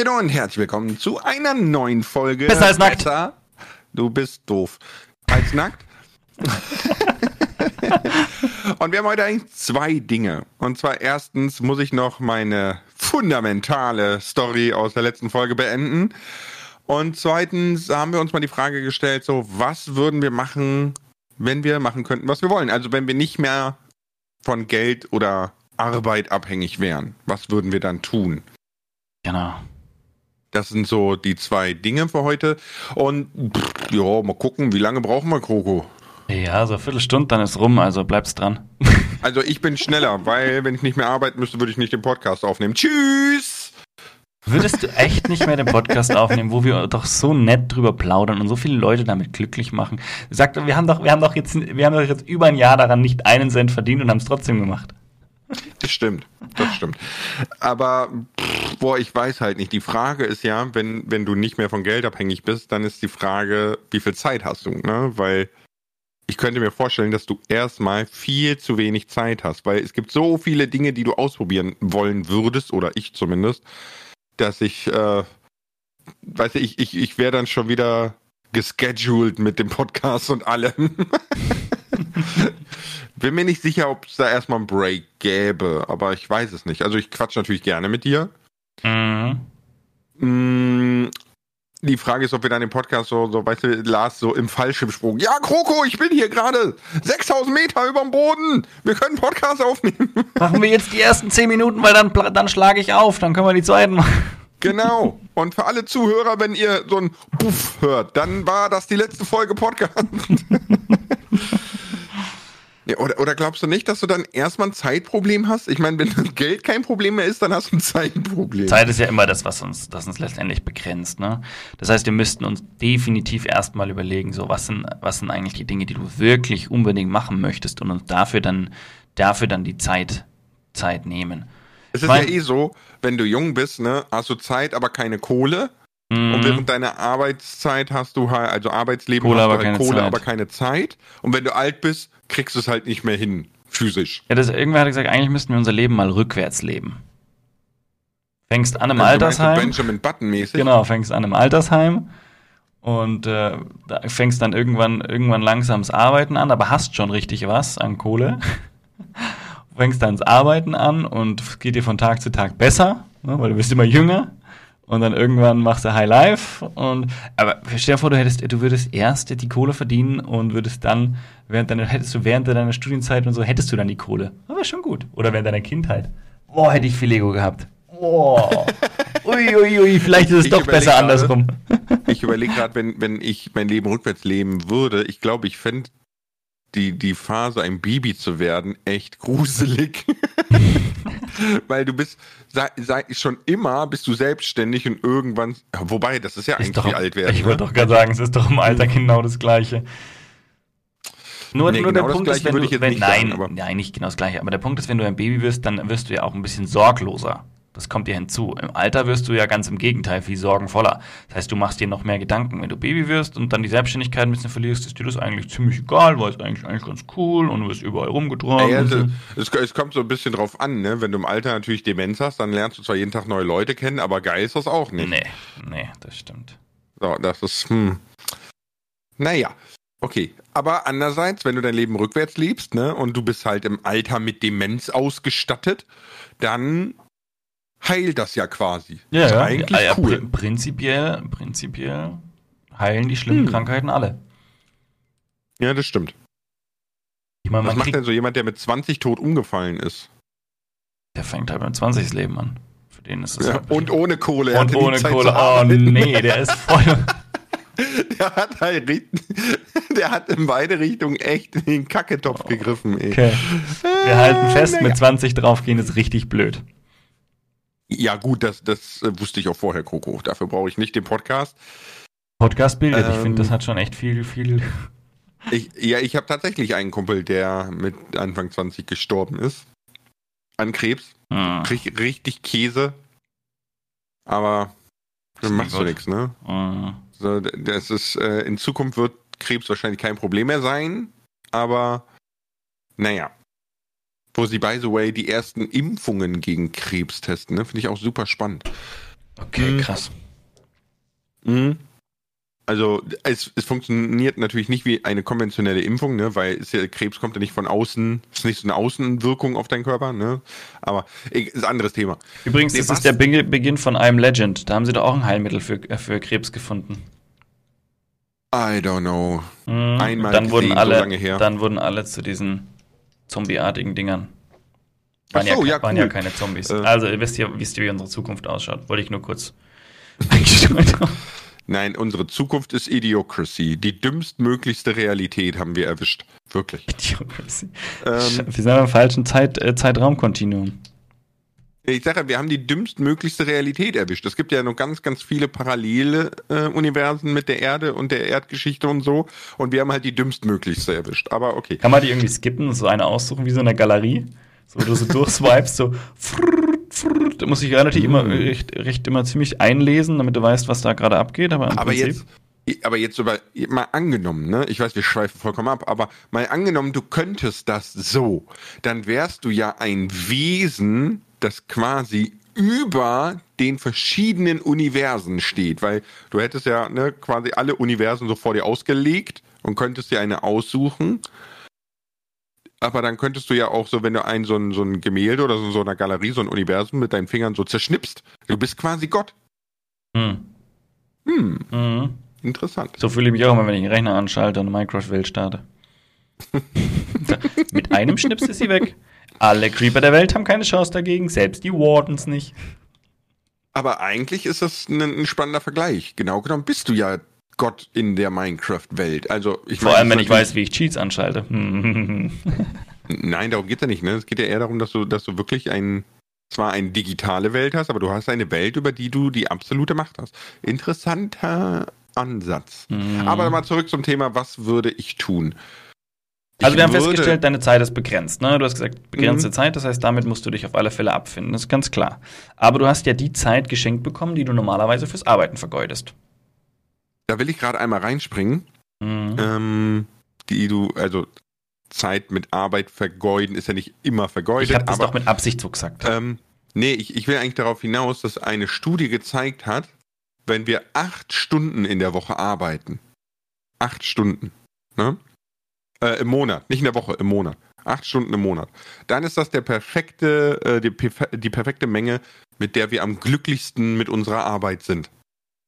Hallöchen und herzlich willkommen zu einer neuen Folge. Besser als nackt. Besser. Du bist doof. Als nackt. und wir haben heute eigentlich zwei Dinge. Und zwar erstens muss ich noch meine fundamentale Story aus der letzten Folge beenden. Und zweitens haben wir uns mal die Frage gestellt, so, was würden wir machen, wenn wir machen könnten, was wir wollen? Also wenn wir nicht mehr von Geld oder Arbeit abhängig wären, was würden wir dann tun? Genau. Das sind so die zwei Dinge für heute. Und pff, ja, mal gucken, wie lange brauchen wir, Kroko? Ja, so eine Viertelstunde, dann ist rum, also bleibst dran. Also ich bin schneller, weil wenn ich nicht mehr arbeiten müsste, würde ich nicht den Podcast aufnehmen. Tschüss! Würdest du echt nicht mehr den Podcast aufnehmen, wo wir doch so nett drüber plaudern und so viele Leute damit glücklich machen? Sagt, wir haben doch, wir haben doch jetzt, wir haben doch jetzt über ein Jahr daran nicht einen Cent verdient und haben es trotzdem gemacht. Das stimmt, das stimmt. Aber pff, boah, ich weiß halt nicht. Die Frage ist ja, wenn, wenn du nicht mehr von Geld abhängig bist, dann ist die Frage, wie viel Zeit hast du, ne? Weil ich könnte mir vorstellen, dass du erstmal viel zu wenig Zeit hast, weil es gibt so viele Dinge, die du ausprobieren wollen würdest, oder ich zumindest, dass ich, äh, weiß ich, ich, ich wäre dann schon wieder gescheduled mit dem Podcast und allem. Bin mir nicht sicher, ob es da erstmal einen Break gäbe, aber ich weiß es nicht. Also ich quatsch natürlich gerne mit dir. Mhm. Mm, Die Frage ist, ob wir dann den Podcast so, so, weißt du, Lars, so im Fallschirmsprung. Ja, Kroko, ich bin hier gerade 6000 Meter über dem Boden. Wir können Podcast aufnehmen. Machen wir jetzt die ersten zehn Minuten, weil dann, dann schlage ich auf, dann können wir die zweiten machen. Genau. Und für alle Zuhörer, wenn ihr so ein Puff hört, dann war das die letzte Folge Podcast. Ja, oder, oder glaubst du nicht, dass du dann erstmal ein Zeitproblem hast? Ich meine, wenn Geld kein Problem mehr ist, dann hast du ein Zeitproblem. Zeit ist ja immer das, was uns, das uns letztendlich begrenzt. Ne? Das heißt, wir müssten uns definitiv erstmal überlegen, so was sind, was sind eigentlich die Dinge, die du wirklich unbedingt machen möchtest und uns dafür dann, dafür dann die Zeit, Zeit nehmen. es ist mein- ja eh so, wenn du jung bist, ne, hast du Zeit, aber keine Kohle. Mhm. Und während deiner Arbeitszeit hast du halt, also Arbeitsleben Kohle, hast du aber halt keine Kohle, Zeit. aber keine Zeit. Und wenn du alt bist, kriegst du es halt nicht mehr hin, physisch. Ja, das, irgendwer hat gesagt, eigentlich müssten wir unser Leben mal rückwärts leben. Fängst an im Also Altersheim. Benjamin Button mäßig. Genau, fängst an im Altersheim und äh, da fängst dann irgendwann, irgendwann langsam das Arbeiten an, aber hast schon richtig was an Kohle. fängst dann das Arbeiten an und es geht dir von Tag zu Tag besser, ne, weil du bist immer jünger. Und dann irgendwann machst du High Life und aber stell dir vor, du hättest, du würdest erst die Kohle verdienen und würdest dann während deiner hättest du während deiner Studienzeit und so hättest du dann die Kohle. Wäre schon gut. Oder während deiner Kindheit. Boah, hätte ich viel Lego gehabt. Boah. Ui, ui, ui, vielleicht ist es Ich doch besser gerade. andersrum. Ich überlege gerade, wenn, wenn ich mein Leben rückwärts leben würde, ich glaube, ich fände die, die Phase, ein Baby zu werden, echt gruselig. Weil du bist, sei, sei, schon immer bist du selbstständig und irgendwann, wobei, das ist ja Ist eigentlich doch, wie alt werden. ich ne? wollte doch gerade sagen, es ist doch im Alter genau das Gleiche. Nur, Nee, nur genau der Punkt ist, wenn du, wenn, nicht nein, sagen, nein, nicht genau das Gleiche. Aber der Punkt ist, wenn du ein Baby wirst, dann wirst du ja auch ein bisschen sorgloser. Das kommt dir hinzu. Im Alter wirst du ja ganz im Gegenteil viel sorgenvoller. Das heißt, du machst dir noch mehr Gedanken. Wenn du Baby wirst und dann die Selbstständigkeit ein bisschen verlierst, ist dir das eigentlich ziemlich egal, weil es eigentlich, eigentlich ganz cool und du wirst überall rumgetragen. So. es, es, es kommt so ein bisschen drauf an, ne? Wenn du im Alter natürlich Demenz hast, dann lernst du zwar jeden Tag neue Leute kennen, aber geil ist das auch nicht. Nee, nee, das stimmt. So, das ist, hm. Naja, okay. Aber andererseits, wenn du dein Leben rückwärts lebst, ne, und du bist halt im Alter mit Demenz ausgestattet, dann heilt das ja quasi. Ja, ist ja. eigentlich ja, ja, cool. prin- Prinzipiell, prinzipiell heilen die schlimmen Hm. Krankheiten alle. Ja, das stimmt. Ich meine, Was macht denn so jemand, der mit 20 tot umgefallen ist? der fängt halt beim 20. Leben an. Für den ist das Ja, und ohne Kohle. und ohne Zeit Kohle. Oh nee, der ist voll. Der hat halt, der hat in beide Richtungen echt in den Kacketopf gegriffen, ey. Okay. Wir halten fest, naja. mit 20 draufgehen ist richtig blöd. Ja, gut, das, das äh, wusste ich auch vorher, Coco. Dafür brauche ich nicht den Podcast. Podcast bildet. ich Ähm. finde, das hat schon echt viel, viel. Ich, ja, ich habe tatsächlich einen Kumpel, der mit Anfang 20 gestorben ist. An Krebs. Hm. Richtig, richtig Käse. Aber dann machst du nichts, ne? Hm. So, das ist, äh, in Zukunft wird Krebs wahrscheinlich kein Problem mehr sein. Aber naja. Wo sie, by the way, die ersten Impfungen gegen Krebs testen, ne? Finde ich auch super spannend. Okay, Mhm. krass. Mhm. Also es, es funktioniert natürlich nicht wie eine konventionelle Impfung, ne, weil es Krebs kommt ja nicht von außen, es ist nicht so eine Außenwirkung auf deinen Körper, ne? Aber ist ein anderes Thema. Übrigens, Nee, das was? ist der Be Beginn von I'm Legend. Da haben sie doch auch ein Heilmittel für, äh, für Krebs gefunden. I don't know. Mhm. Einmal dann wurden gesehen, alle, so lange her. Dann wurden alle zu diesen zombieartigen Dingern. Waren, so, ja, ja, waren cool. ja keine Zombies. Äh. also, ihr wisst ja, wisst ihr, wie unsere Zukunft ausschaut. Wollte ich nur kurz. Nein, unsere Zukunft ist Idiocracy. Die dümmstmöglichste Realität haben wir erwischt. Wirklich. Idiocracy. Ähm, Wir sind im falschen Zeit, äh, Zeitraumkontinuum. Ich sage, ja, wir haben die dümmstmöglichste Realität erwischt. Es gibt ja noch ganz, ganz viele parallele äh, Universen mit der Erde und der Erdgeschichte und so. Und wir haben halt die dümmstmöglichste erwischt. Aber okay. Kann man die irgendwie skippen und so eine aussuchen, wie so eine Galerie? So, wo du so durchswipest, so. Da muss ich relativ immer, Mhm. recht, recht immer ziemlich einlesen, damit du weißt, was da gerade abgeht. Aber, im Aber Prinzip, jetzt, aber jetzt über, mal angenommen, ne? Ich weiß, wir schweifen vollkommen ab, aber mal angenommen, du könntest das so, dann wärst du ja ein Wesen, das quasi über den verschiedenen Universen steht, weil du hättest ja ne, quasi alle Universen so vor dir ausgelegt und könntest dir eine aussuchen. Aber dann könntest du ja auch so, wenn du ein so ein, so ein Gemälde oder so, so eine Galerie, so ein Universum mit deinen Fingern so zerschnippst, du bist quasi Gott. Hm. Hm, Mhm. interessant. So fühle ich mich auch immer, wenn ich einen Rechner anschalte und eine Minecraft-Welt starte. Mit einem Schnips ist sie weg. Alle Creeper der Welt haben keine Chance dagegen, selbst die Wardens nicht. Aber eigentlich ist das ein, ein spannender Vergleich. Genau genommen bist du ja Gott in der Minecraft-Welt. Also ich Vor meine, allem, wenn ich weiß, wie ich Cheats anschalte. Nein, darum geht's ja nicht. Ne? Es geht ja eher darum, dass du, dass du wirklich ein, zwar eine digitale Welt hast, aber du hast eine Welt, über die du die absolute Macht hast. Interessanter Ansatz. Mhm. Aber mal zurück zum Thema, was würde ich tun? Also wir haben festgestellt, deine Zeit ist begrenzt. Ne? Du hast gesagt, begrenzte Mhm. Zeit, das heißt, damit musst du dich auf alle Fälle abfinden. Das ist ganz klar. Aber du hast ja die Zeit geschenkt bekommen, die du normalerweise fürs Arbeiten vergeudest. Da will ich gerade einmal reinspringen. Mhm. Ähm, die du, also Zeit mit Arbeit vergeuden ist ja nicht immer vergeudet. ich habe das aber doch mit Absicht so gesagt. Ähm, nee, ich, ich will eigentlich darauf hinaus, dass eine Studie gezeigt hat, wenn wir acht Stunden in der Woche arbeiten, acht Stunden, ne? Äh, im Monat, nicht in der Woche, im Monat, acht Stunden im Monat, dann ist das der perfekte, äh, die, die perfekte Menge, mit der wir am glücklichsten mit unserer Arbeit sind.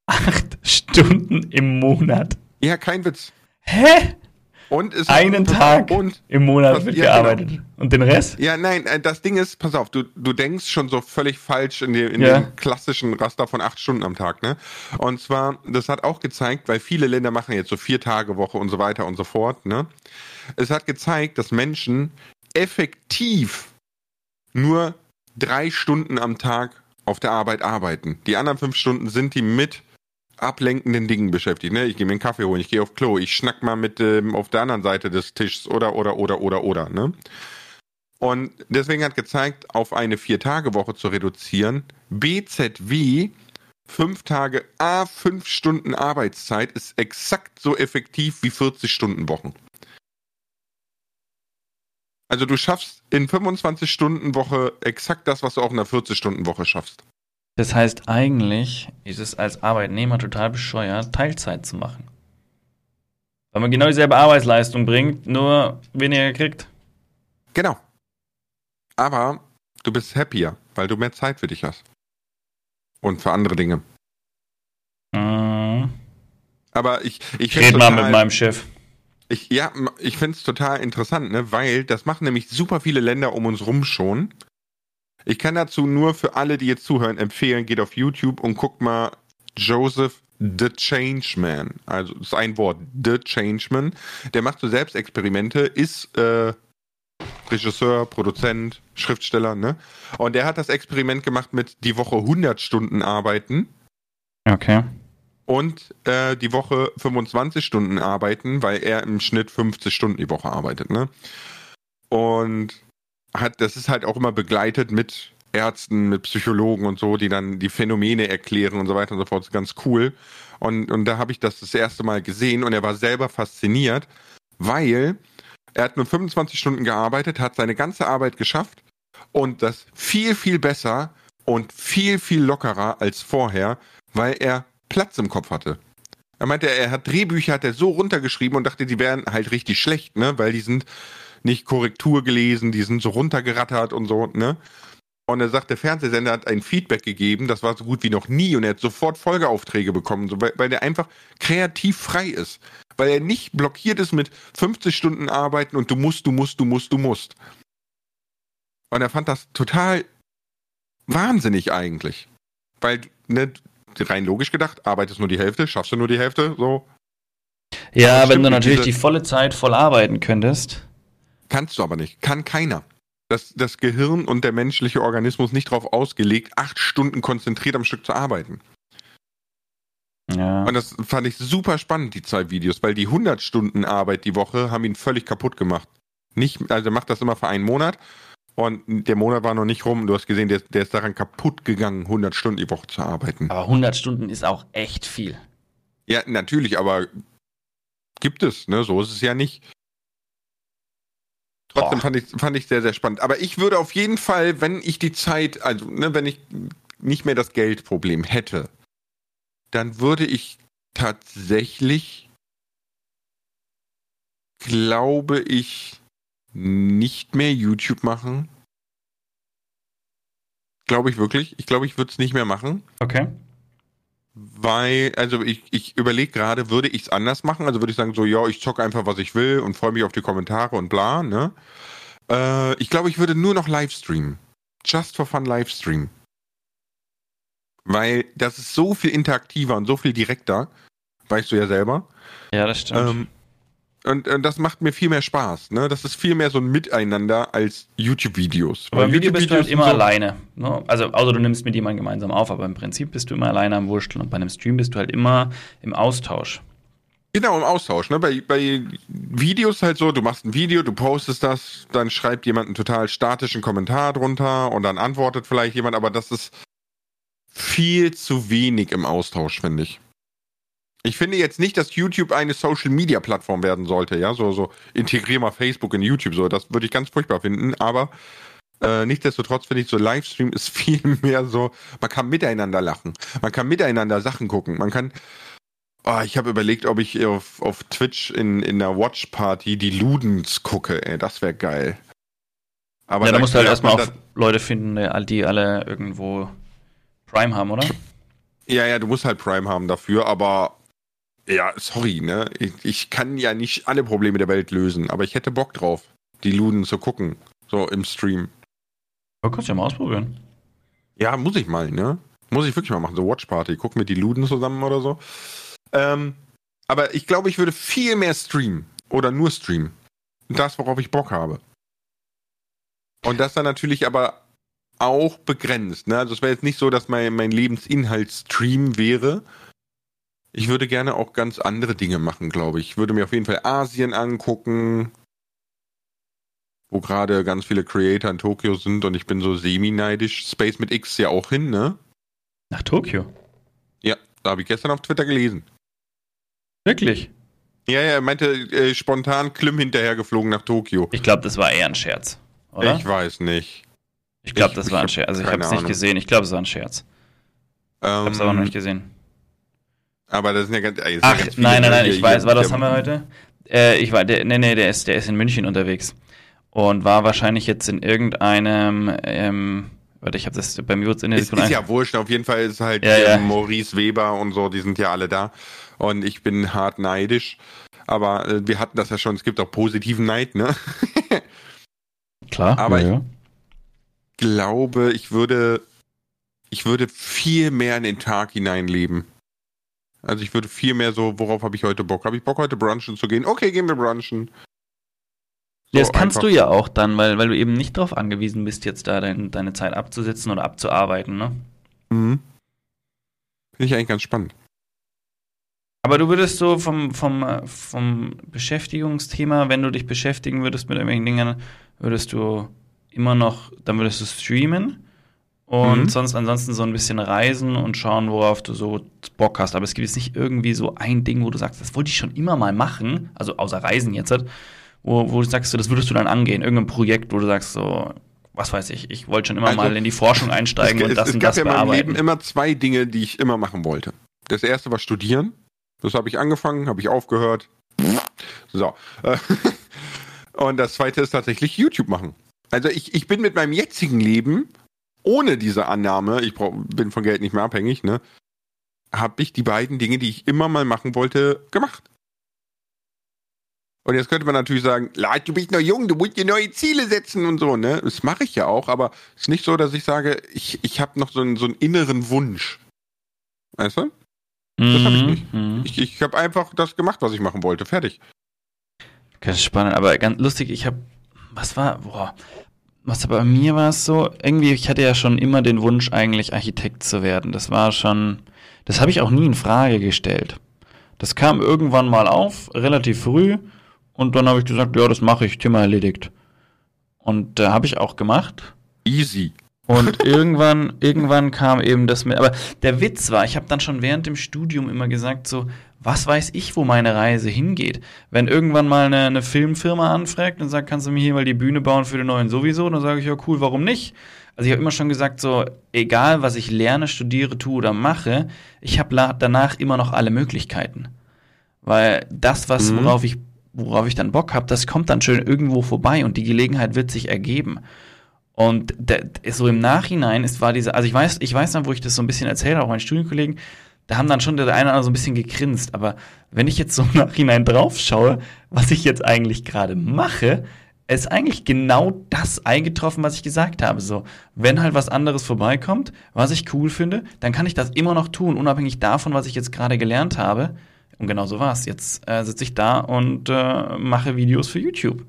Acht Stunden im Monat. Ja, kein Witz. Hä? Und es Einen Tag Und im Monat wird ja, genau. gearbeitet. Und den Rest? Ja, nein, äh, das Ding ist, pass auf, du, du denkst schon so völlig falsch in, dem, in Ja. dem klassischen Raster von acht Stunden am Tag, ne? Und zwar, das hat auch gezeigt, weil viele Länder machen jetzt so vier Tage Woche und so weiter und so fort, ne? Es hat gezeigt, dass Menschen effektiv nur drei Stunden am Tag auf der Arbeit arbeiten. Die anderen fünf Stunden sind die mit ablenkenden Dingen beschäftigt. Ne? Ich gehe mir einen Kaffee holen, ich gehe auf Klo, ich schnack mal mit ähm, auf der anderen Seite des Tisches oder oder oder oder oder. Ne? Und deswegen hat gezeigt, auf eine Vier-Tage-Woche zu reduzieren. BZW, fünf Tage, A, fünf Stunden Arbeitszeit, ist exakt so effektiv wie 40-Stunden-Wochen. Also du schaffst in 25-Stunden-Woche exakt das, was du auch in einer 40-Stunden-Woche schaffst. Das heißt, eigentlich ist es als Arbeitnehmer total bescheuert, Teilzeit zu machen. Weil man genau dieselbe Arbeitsleistung bringt, nur weniger kriegt. Genau. Aber du bist happier, weil du mehr Zeit für dich hast. Und für andere Dinge. Mhm. Aber ich, ich Ich rede mal mit meinem Chef. Ich, ja, ich finde es total interessant, ne? weil das machen nämlich super viele Länder um uns rum schon. Ich kann dazu nur für alle, die jetzt zuhören, empfehlen, geht auf YouTube und guckt mal Joseph The Changeman. Also das ist ein Wort, The Changeman. Der macht so Selbstexperimente, ist äh, Regisseur, Produzent, Schriftsteller, ne? Und der hat das Experiment gemacht mit die Woche 100 Stunden arbeiten Okay. und äh, die Woche 25 Stunden arbeiten, weil er im Schnitt 50 Stunden die Woche arbeitet, ne? Und hat, das ist halt auch immer begleitet mit Ärzten, mit Psychologen und so, die dann die Phänomene erklären und so weiter und so fort. Das ist ganz cool. Und, und da habe ich das das erste Mal gesehen und er war selber fasziniert, weil er hat nur 25 Stunden gearbeitet, hat seine ganze Arbeit geschafft und das viel, viel besser und viel, viel lockerer als vorher, weil er Platz im Kopf hatte. Er meinte, er hat Drehbücher, hat er so runtergeschrieben und dachte, die wären halt richtig schlecht, ne, weil die sind nicht Korrektur gelesen, die sind so runtergerattert und so, ne. Und er sagt, der Fernsehsender hat ein Feedback gegeben, das war so gut wie noch nie und er hat sofort Folgeaufträge bekommen, so, weil, weil er einfach kreativ frei ist. Weil er nicht blockiert ist mit 50 Stunden arbeiten und du musst, du musst, du musst, du musst. Und er fand das total wahnsinnig eigentlich. Weil, ne, rein logisch gedacht, arbeitest nur die Hälfte, schaffst du nur die Hälfte, so. Ja, wenn du natürlich diese, die volle Zeit voll arbeiten könntest. Kannst du aber nicht. Kann keiner das, das Gehirn und der menschliche Organismus nicht darauf ausgelegt, acht Stunden konzentriert am Stück zu arbeiten. Ja. Und das fand ich super spannend, die zwei Videos, weil die 100 Stunden Arbeit die Woche haben ihn völlig kaputt gemacht. Nicht, also er macht das immer für einen Monat und der Monat war noch nicht rum. Du hast gesehen, der, der ist daran kaputt gegangen, 100 Stunden die Woche zu arbeiten. Aber 100 Stunden ist auch echt viel. Ja, natürlich, aber gibt es, ne? So ist es ja nicht. Trotzdem fand ich, fand ich sehr, sehr spannend. Aber ich würde auf jeden Fall, wenn ich die Zeit, also ne, wenn ich nicht mehr das Geldproblem hätte, dann würde ich tatsächlich, glaube ich, nicht mehr YouTube machen. Glaube ich wirklich. Ich glaube, ich würde es nicht mehr machen. Okay. Weil, also ich, ich überlege gerade, würde ich es anders machen? Also würde ich sagen, so, ja, ich zocke einfach, was ich will und freue mich auf die Kommentare und bla, ne? Äh, ich glaube, ich würde nur noch Livestreamen. Just for fun Livestream. Weil das ist so viel interaktiver und so viel direkter. Weißt du ja selber. Ja, das stimmt. Ähm, und, und, das macht mir viel mehr Spaß. Ne? Das ist viel mehr so ein Miteinander als YouTube-Videos. Aber beim Video bist du halt immer so alleine. Ne? Also, außer du nimmst mit jemandem gemeinsam auf, aber im Prinzip bist du immer alleine am Wursteln. Und bei einem Stream bist du halt immer im Austausch. Genau, im Austausch. Ne? Bei, bei Videos halt so, du machst ein Video, du postest das, dann schreibt jemand einen total statischen Kommentar drunter und dann antwortet vielleicht jemand, aber das ist viel zu wenig im Austausch, finde ich. Ich finde jetzt nicht, dass YouTube eine Social Media Plattform werden sollte, ja, so, so integrier mal Facebook in YouTube, so, das würde ich ganz furchtbar finden, aber äh, nichtsdestotrotz finde ich so Livestream ist viel mehr so, man kann miteinander lachen, man kann miteinander Sachen gucken, man kann, oh, ich habe überlegt, ob ich auf, auf Twitch in, in der Watch Party die Ludens gucke, ey, das wäre geil. Aber ja, da musst du halt erstmal auch Leute finden, die alle irgendwo Prime haben, oder? Ja, ja, du musst halt Prime haben dafür, aber ja, sorry, ne? Ich, ich, kann ja nicht alle Probleme der Welt lösen, aber ich hätte Bock drauf, die Luden zu gucken. So im Stream. Ja, kannst du ja mal ausprobieren. Ja, muss ich mal, ne? Muss ich wirklich mal machen, so Watch Party. Gucken wir die Luden zusammen oder so. Ähm, aber ich glaube, ich würde viel mehr streamen. Oder nur streamen. Das, worauf ich Bock habe. Und das dann natürlich aber auch begrenzt. Ne? Also es wäre jetzt nicht so, dass mein, mein Lebensinhalt Stream wäre, ich würde gerne auch ganz andere Dinge machen, glaube ich. Ich würde mir auf jeden Fall Asien angucken, wo gerade ganz viele Creator in Tokio sind und ich bin so semi-neidisch. Space mit X ja auch hin, ne? Nach Tokio? Ja, da habe ich gestern auf Twitter gelesen. Wirklich? Ja, ja, er meinte äh, spontan Klim hinterhergeflogen nach Tokio. Ich glaube, das war eher ein Scherz, oder? Ich weiß nicht. Ich glaube, das ich, war ein Scherz. Also ich habe es nicht gesehen. Ich glaube, es war ein Scherz. Ähm, ich habe es aber noch nicht gesehen. Aber das sind ja ganz. Ey, Ach, ganz nein, nein, nein, ich weiß, war das haben wir heute? Äh, ich war, der, nee, nee, der ist, der ist in München unterwegs und war wahrscheinlich jetzt in irgendeinem, ähm, warte, ich habe das bei mir kurz in der Ist, ist ja wurscht, auf jeden Fall ist halt ja, ja. Maurice Weber und so, die sind ja alle da und ich bin hart neidisch, aber äh, wir hatten das ja schon, es gibt auch positiven Neid, ne? Klar. Aber ja, ich glaube, ich würde, ich würde viel mehr in den Tag hineinleben. Also ich würde viel mehr so, worauf habe ich heute Bock? Habe ich Bock, heute brunchen zu gehen? Okay, gehen wir brunchen. So, das kannst du ja auch dann, weil, weil du eben nicht darauf angewiesen bist, jetzt da dein, deine Zeit abzusetzen oder abzuarbeiten, ne? Mhm. Finde ich eigentlich ganz spannend. Aber du würdest so vom, vom, vom Beschäftigungsthema, wenn du dich beschäftigen würdest mit irgendwelchen Dingen, würdest du immer noch, dann würdest du streamen und mhm. sonst ansonsten so ein bisschen reisen und schauen, worauf du so Bock hast. Aber es gibt jetzt nicht irgendwie so ein Ding, wo du sagst, das wollte ich schon immer mal machen, also außer Reisen jetzt, wo, wo du sagst, das würdest du dann angehen. Irgendein Projekt, wo du sagst, so, was weiß ich, ich wollte schon immer also, mal in die Forschung einsteigen es, und das es, es und das ja bearbeiten. Es gab ja in meinem Leben immer zwei Dinge, die ich immer machen wollte. Das erste war studieren. Das habe ich angefangen, habe ich aufgehört. So. Und das zweite ist tatsächlich YouTube machen. Also ich, ich bin mit meinem jetzigen Leben, ohne diese Annahme, ich brauch, bin von Geld nicht mehr abhängig, ne, habe ich die beiden Dinge, die ich immer mal machen wollte, gemacht. Und jetzt könnte man natürlich sagen, du bist noch jung, du musst dir neue Ziele setzen und so, ne? Das mache ich ja auch, aber es ist nicht so, dass ich sage, ich, ich habe noch so einen, so einen inneren Wunsch. Weißt du? Das habe ich mhm, nicht. Mhm. Ich, ich habe einfach das gemacht, was ich machen wollte. Fertig. Ganz spannend, aber ganz lustig, ich habe, was war, boah, was bei mir war es so, irgendwie, ich hatte ja schon immer den Wunsch, eigentlich Architekt zu werden. Das war schon, das habe ich auch nie in Frage gestellt. Das kam irgendwann mal auf, relativ früh, und dann habe ich gesagt, ja, das mache ich, Thema erledigt. Und da äh, habe ich auch gemacht. Easy. Und irgendwann, irgendwann kam eben das mit. Aber der Witz war, ich habe dann schon während dem Studium immer gesagt, so, was weiß ich, wo meine Reise hingeht. Wenn irgendwann mal eine, eine Filmfirma anfragt und sagt, kannst du mir hier mal die Bühne bauen für den neuen sowieso, dann sage ich, ja cool, warum nicht? Also ich habe immer schon gesagt, so, egal was ich lerne, studiere, tue oder mache, ich habe danach immer noch alle Möglichkeiten. Weil das, was, mhm. worauf ich, worauf ich dann Bock habe, das kommt dann schön irgendwo vorbei und die Gelegenheit wird sich ergeben. Und so im Nachhinein ist, war diese, also ich weiß, ich weiß dann, wo ich das so ein bisschen erzählt habe, auch meinen Studienkollegen, da haben dann schon der eine oder andere so ein bisschen gegrinst. Aber wenn ich jetzt so im Nachhinein drauf schaue, was ich jetzt eigentlich gerade mache, ist eigentlich genau das eingetroffen, was ich gesagt habe. So, wenn halt was anderes vorbeikommt, was ich cool finde, dann kann ich das immer noch tun, unabhängig davon, was ich jetzt gerade gelernt habe. Und genau so war es. Jetzt äh, sitze ich da und äh, mache Videos für YouTube.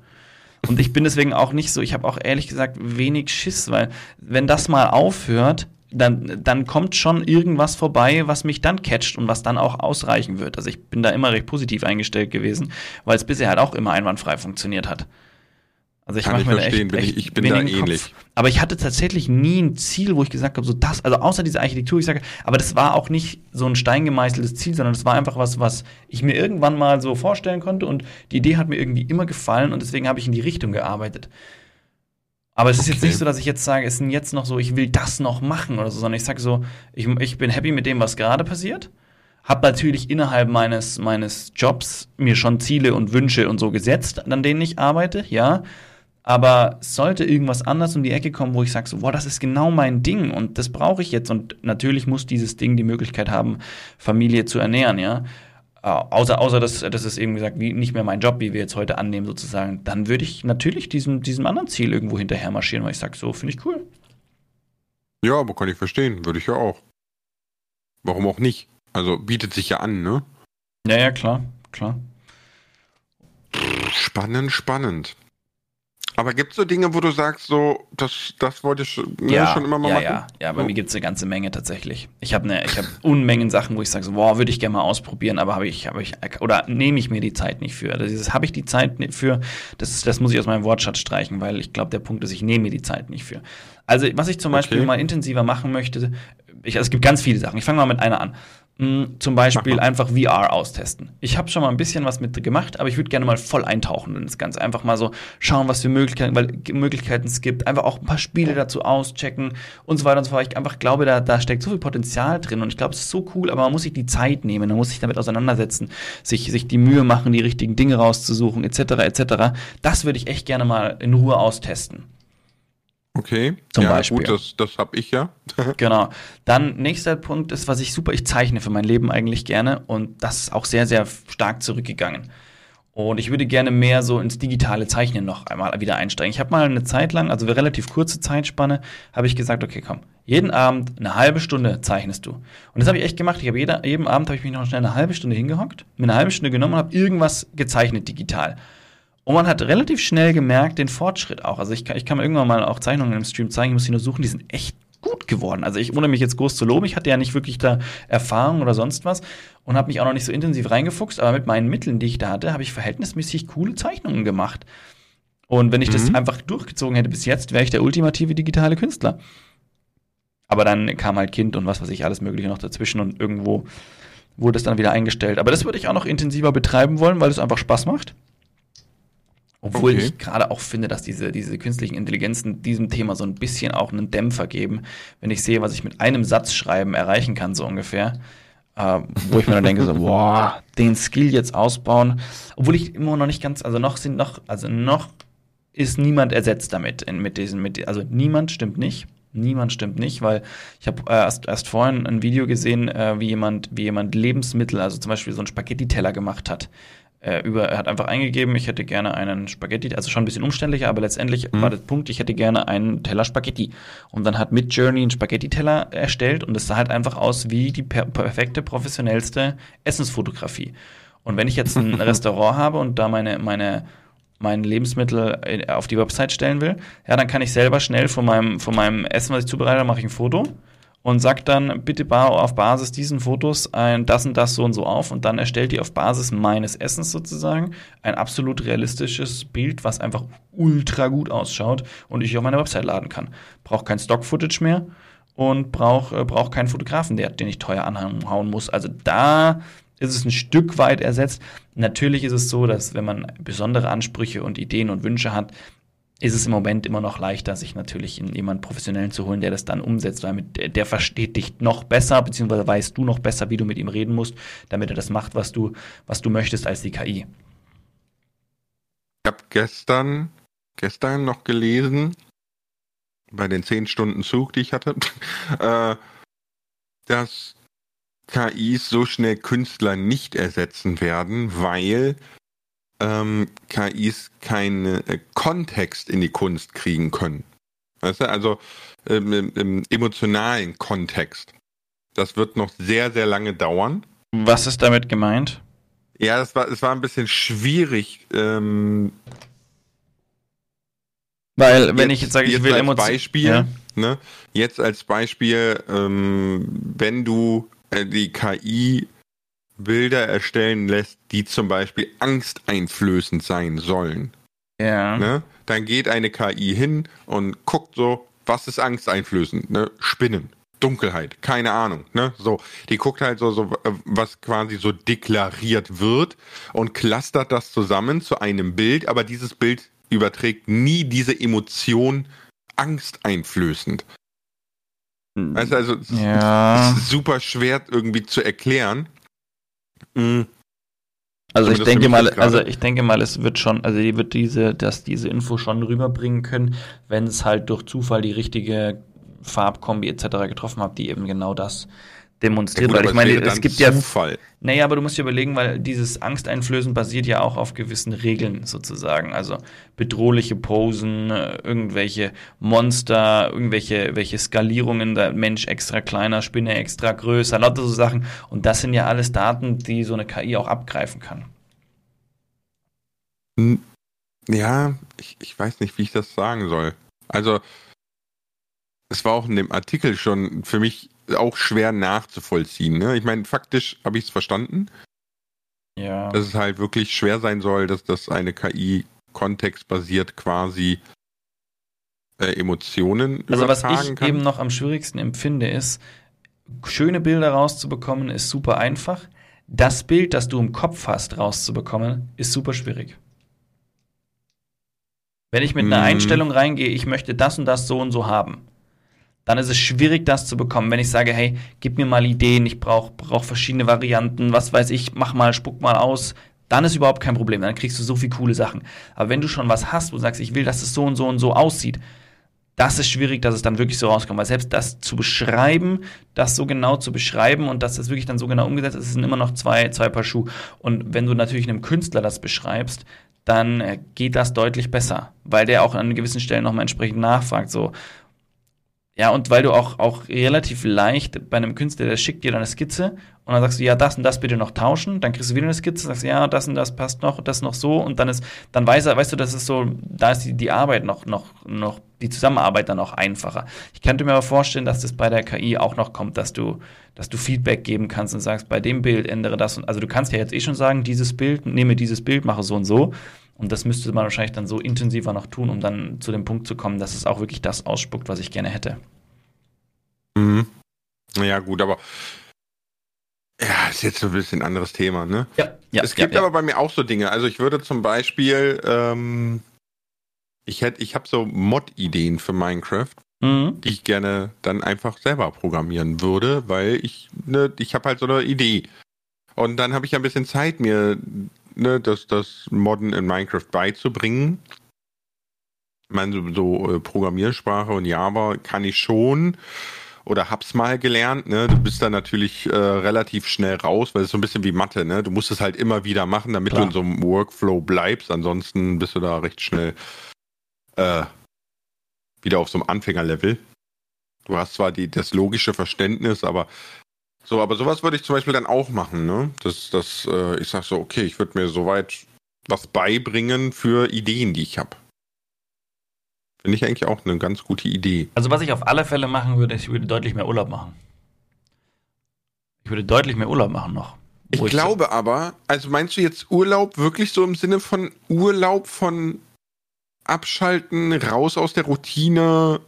Und ich bin deswegen auch nicht so, ich habe auch ehrlich gesagt wenig Schiss, weil wenn das mal aufhört, dann, dann kommt schon irgendwas vorbei, was mich dann catcht und was dann auch ausreichen wird. Also ich bin da immer recht positiv eingestellt gewesen, weil es bisher halt auch immer einwandfrei funktioniert hat. Also ich mache mir echt, bin echt ich, bin da ähnlich. Kopf. Aber ich hatte tatsächlich nie ein Ziel, wo ich gesagt habe, so das, also außer diese Architektur, ich sage, aber das war auch nicht so ein steingemeißeltes Ziel, sondern das war einfach was, was ich mir irgendwann mal so vorstellen konnte und die Idee hat mir irgendwie immer gefallen und deswegen habe ich in die Richtung gearbeitet. Aber es ist okay. jetzt nicht so, dass ich jetzt sage, es ist jetzt noch so, ich will das noch machen oder so, sondern ich sage so, ich, ich bin happy mit dem, was gerade passiert. Hab natürlich innerhalb meines, meines Jobs mir schon Ziele und Wünsche und so gesetzt, an denen ich arbeite, ja. Aber sollte irgendwas anders um die Ecke kommen, wo ich sage, so, boah, das ist genau mein Ding und das brauche ich jetzt. Und natürlich muss dieses Ding die Möglichkeit haben, Familie zu ernähren, ja. Außer, außer dass das ist eben gesagt, wie, nicht mehr mein Job, wie wir jetzt heute annehmen, sozusagen, dann würde ich natürlich diesem, diesem anderen Ziel irgendwo hinterher marschieren, weil ich sage, so, finde ich cool. Ja, aber kann ich verstehen, würde ich ja auch. Warum auch nicht? Also bietet sich ja an, ne? Ja, ja, klar, klar. Spannend, spannend. Aber gibt es so Dinge, wo du sagst, so, das, das wollte ich ne, ja, schon immer mal ja, machen? Ja, ja, bei oh. mir gibt es eine ganze Menge tatsächlich. Ich habe ne, ich hab Unmengen Sachen, wo ich sage, so, boah, würde ich gerne mal ausprobieren, aber habe ich, hab ich, oder nehme ich mir die Zeit nicht für. Also dieses habe ich die Zeit nicht für, das, das muss ich aus meinem Wortschatz streichen, weil ich glaube, der Punkt ist, ich nehme mir die Zeit nicht für. Also, was ich zum okay. Beispiel mal intensiver machen möchte, ich, also es gibt ganz viele Sachen. Ich fange mal mit einer an. Hm, zum Beispiel einfach VR austesten. Ich habe schon mal ein bisschen was mit gemacht, aber ich würde gerne mal voll eintauchen in das Ganze. Einfach mal so schauen, was für Möglichkeiten, weil, Möglichkeiten es gibt. Einfach auch ein paar Spiele dazu auschecken und so weiter und so fort. Ich einfach glaube, da, da steckt so viel Potenzial drin und ich glaube, es ist so cool, aber man muss sich die Zeit nehmen, man muss sich damit auseinandersetzen, sich, sich die Mühe machen, die richtigen Dinge rauszusuchen, etc. etc. Das würde ich echt gerne mal in Ruhe austesten. Okay. Zum ja, Beispiel. Gut, das, das habe ich ja. genau. Dann nächster Punkt ist, was ich super, ich zeichne für mein Leben eigentlich gerne und das ist auch sehr, sehr stark zurückgegangen. Und ich würde gerne mehr so ins digitale Zeichnen noch einmal wieder einsteigen. Ich habe mal eine Zeit lang, also eine relativ kurze Zeitspanne, habe ich gesagt, okay, komm, jeden Abend eine halbe Stunde zeichnest du. Und das habe ich echt gemacht. Ich habe jeden Abend habe ich mich noch schnell eine halbe Stunde hingehockt, mir eine halbe Stunde genommen und habe irgendwas gezeichnet digital. Und man hat relativ schnell gemerkt, den Fortschritt auch. Also ich kann, ich kann mir irgendwann mal auch Zeichnungen im Stream zeigen, ich muss die nur suchen, die sind echt gut geworden. Also ich, ohne mich jetzt groß zu loben, ich hatte ja nicht wirklich da Erfahrung oder sonst was und habe mich auch noch nicht so intensiv reingefuchst, aber mit meinen Mitteln, die ich da hatte, habe ich verhältnismäßig coole Zeichnungen gemacht. Und wenn ich mhm. das einfach durchgezogen hätte bis jetzt, wäre ich der ultimative digitale Künstler. Aber dann kam halt Kind und was weiß ich, alles Mögliche noch dazwischen und irgendwo wurde es dann wieder eingestellt. Aber das würde ich auch noch intensiver betreiben wollen, weil es einfach Spaß macht. Obwohl okay. ich gerade auch finde, dass diese, diese künstlichen Intelligenzen diesem Thema so ein bisschen auch einen Dämpfer geben. Wenn ich sehe, was ich mit einem Satz schreiben erreichen kann, so ungefähr. Äh, wo ich mir dann denke, so, boah, den Skill jetzt ausbauen. Obwohl ich immer noch nicht ganz, also noch sind noch, also noch ist niemand ersetzt damit, in, mit diesen, mit, also niemand stimmt nicht. Niemand stimmt nicht, weil ich habe äh, erst, erst vorhin ein Video gesehen, äh, wie jemand, wie jemand Lebensmittel, also zum Beispiel so einen Spaghetti-Teller gemacht hat äh, über, er hat einfach eingegeben, ich hätte gerne einen Spaghetti, also schon ein bisschen umständlicher, aber letztendlich mhm. war der Punkt, ich hätte gerne einen Teller Spaghetti. Und dann hat Midjourney einen Spaghetti-Teller erstellt und es sah halt einfach aus wie die per perfekte, professionellste Essensfotografie. Und wenn ich jetzt ein Restaurant habe und da meine, meine, mein Lebensmittel auf die Website stellen will, ja, dann kann ich selber schnell von meinem, von meinem Essen, was ich zubereite, mache ich ein Foto und sagt dann, bitte auf Basis diesen Fotos ein das und das so und so auf und dann erstellt die auf Basis meines Essens sozusagen ein absolut realistisches Bild, was einfach ultra gut ausschaut und ich auf meine Website laden kann. Braucht kein Stock-Footage mehr und braucht äh, brauch keinen Fotografen, der, den ich teuer anhauen muss. Also da ist es ein Stück weit ersetzt. Natürlich ist es so, dass wenn man besondere Ansprüche und Ideen und Wünsche hat, ist es im Moment immer noch leichter, sich natürlich in jemanden Professionellen zu holen, der das dann umsetzt, weil mit, der, versteht dich noch besser, beziehungsweise weißt du noch besser, wie du mit ihm reden musst, damit er das macht, was du, was du möchtest als die KI. Ich habe gestern, gestern noch gelesen, bei den zehn Stunden Zug, die ich hatte, äh, dass KIs so schnell Künstler nicht ersetzen werden, weil ähm, KIs keinen äh, Kontext in die Kunst kriegen können. Weißt du, also ähm, im, im, emotionalen Kontext. Das wird noch sehr, sehr lange dauern. Was ist damit gemeint? Ja, es war, es war ein bisschen schwierig. Ähm, Weil, wenn jetzt, ich jetzt sage, ich will als Beispiel, ja. ne, jetzt als Beispiel, ähm, wenn du äh, die KI Bilder erstellen lässt, die zum Beispiel angsteinflößend sein sollen. Ja. Ne? Dann geht eine KI hin und guckt so, was ist angsteinflößend? Ne? Spinnen, Dunkelheit, keine Ahnung. Ne? So, die guckt halt so, so, was quasi so deklariert wird und clustert das zusammen zu einem Bild, aber dieses Bild überträgt nie diese Emotion angsteinflößend. Weißt du, also ja. super schwer irgendwie zu erklären. Mhm. Also ich denke mal, also ich denke mal, es wird schon, also die wird diese, dass diese Info schon rüberbringen können, wenn es halt durch Zufall die richtige Farbkombi etc. getroffen hat, die eben genau das demonstriert. Ja, gut, weil ich meine, es gibt Zufall. ja. Naja, aber du musst dir überlegen, weil dieses Angsteinflößen basiert ja auch auf gewissen Regeln sozusagen. Also bedrohliche Posen, irgendwelche Monster, irgendwelche welche Skalierungen, der Mensch extra kleiner, Spinne extra größer, lauter so Sachen. Und das sind ja alles Daten, die so eine KI auch abgreifen kann. Ja, ich, ich weiß nicht, wie ich das sagen soll. Also, es war auch in dem Artikel schon für mich auch schwer nachzuvollziehen. Ne? Ich meine, faktisch habe ich es verstanden. Ja. Dass es halt wirklich schwer sein soll, dass das eine KI kontextbasiert quasi äh, Emotionen Also was ich kann. eben noch am schwierigsten empfinde, ist, schöne Bilder rauszubekommen, ist super einfach. Das Bild, das du im Kopf hast, rauszubekommen, ist super schwierig. Wenn ich mit einer mm. Einstellung reingehe, ich möchte das und das so und so haben, dann ist es schwierig, das zu bekommen. Wenn ich sage, hey, gib mir mal Ideen, ich brauche brauch verschiedene Varianten, was weiß ich, mach mal, spuck mal aus, dann ist überhaupt kein Problem. Dann kriegst du so viele coole Sachen. Aber wenn du schon was hast, wo du sagst, ich will, dass es so und so und so aussieht, das ist schwierig, dass es dann wirklich so rauskommt. Weil selbst das zu beschreiben, das so genau zu beschreiben und dass das wirklich dann so genau umgesetzt ist, sind immer noch zwei, zwei Paar Schuhe. Und wenn du natürlich einem Künstler das beschreibst, dann äh, geht das deutlich besser, weil der auch an gewissen Stellen nochmal entsprechend nachfragt. So, ja, und weil du auch, auch relativ leicht bei einem Künstler, der schickt dir dann eine Skizze und dann sagst du, ja, das und das bitte noch tauschen, dann kriegst du wieder eine Skizze, sagst, ja, das und das passt noch, das noch so. Und dann ist, dann weiß er, weißt du, das ist so, da ist die, die Arbeit noch, noch, noch, die Zusammenarbeit dann auch einfacher. Ich könnte mir aber vorstellen, dass das bei der KI auch noch kommt, dass du, dass du Feedback geben kannst und sagst, bei dem Bild ändere das und, also du kannst ja jetzt eh schon sagen, dieses Bild, nehme dieses Bild, mache so und so und das müsste man wahrscheinlich dann so intensiver noch tun, um dann zu dem Punkt zu kommen, dass es auch wirklich das ausspuckt, was ich gerne hätte. Mhm. Ja, gut, aber Ja, ist jetzt so ein bisschen ein anderes Thema, ne? Ja, ja. es gibt ja, aber bei mir auch so Dinge. Also ich würde zum Beispiel, ähm, ich hätte, ich habe so Mod-Ideen für Minecraft, Mhm. die ich gerne dann einfach selber programmieren würde, weil ich, ne, ich habe halt so eine Idee. Und dann habe ich ein bisschen Zeit, mir ne, das, das Modden in Minecraft beizubringen. Ich meine, so, äh, Programmiersprache und Java kann ich schon oder hab's mal gelernt, ne? Du bist da natürlich äh, relativ schnell raus, weil es ist so ein bisschen wie Mathe, ne? Du musst es halt immer wieder machen, damit Klar. du in so einem Workflow bleibst. Ansonsten bist du da recht schnell äh, wieder auf so einem Anfängerlevel. Du hast zwar die, das logische Verständnis, aber so, aber sowas würde ich zum Beispiel dann auch machen, ne? Das, das, äh, ich sag so, okay, ich würde mir soweit was beibringen für Ideen, die ich habe. Finde ich eigentlich auch eine ganz gute Idee. Also was ich auf alle Fälle machen würde, ich würde deutlich mehr Urlaub machen. Ich würde deutlich mehr Urlaub machen noch. Ich Wo glaube aber, also meinst du jetzt Urlaub wirklich so im Sinne von Urlaub von abschalten, raus aus der Routine?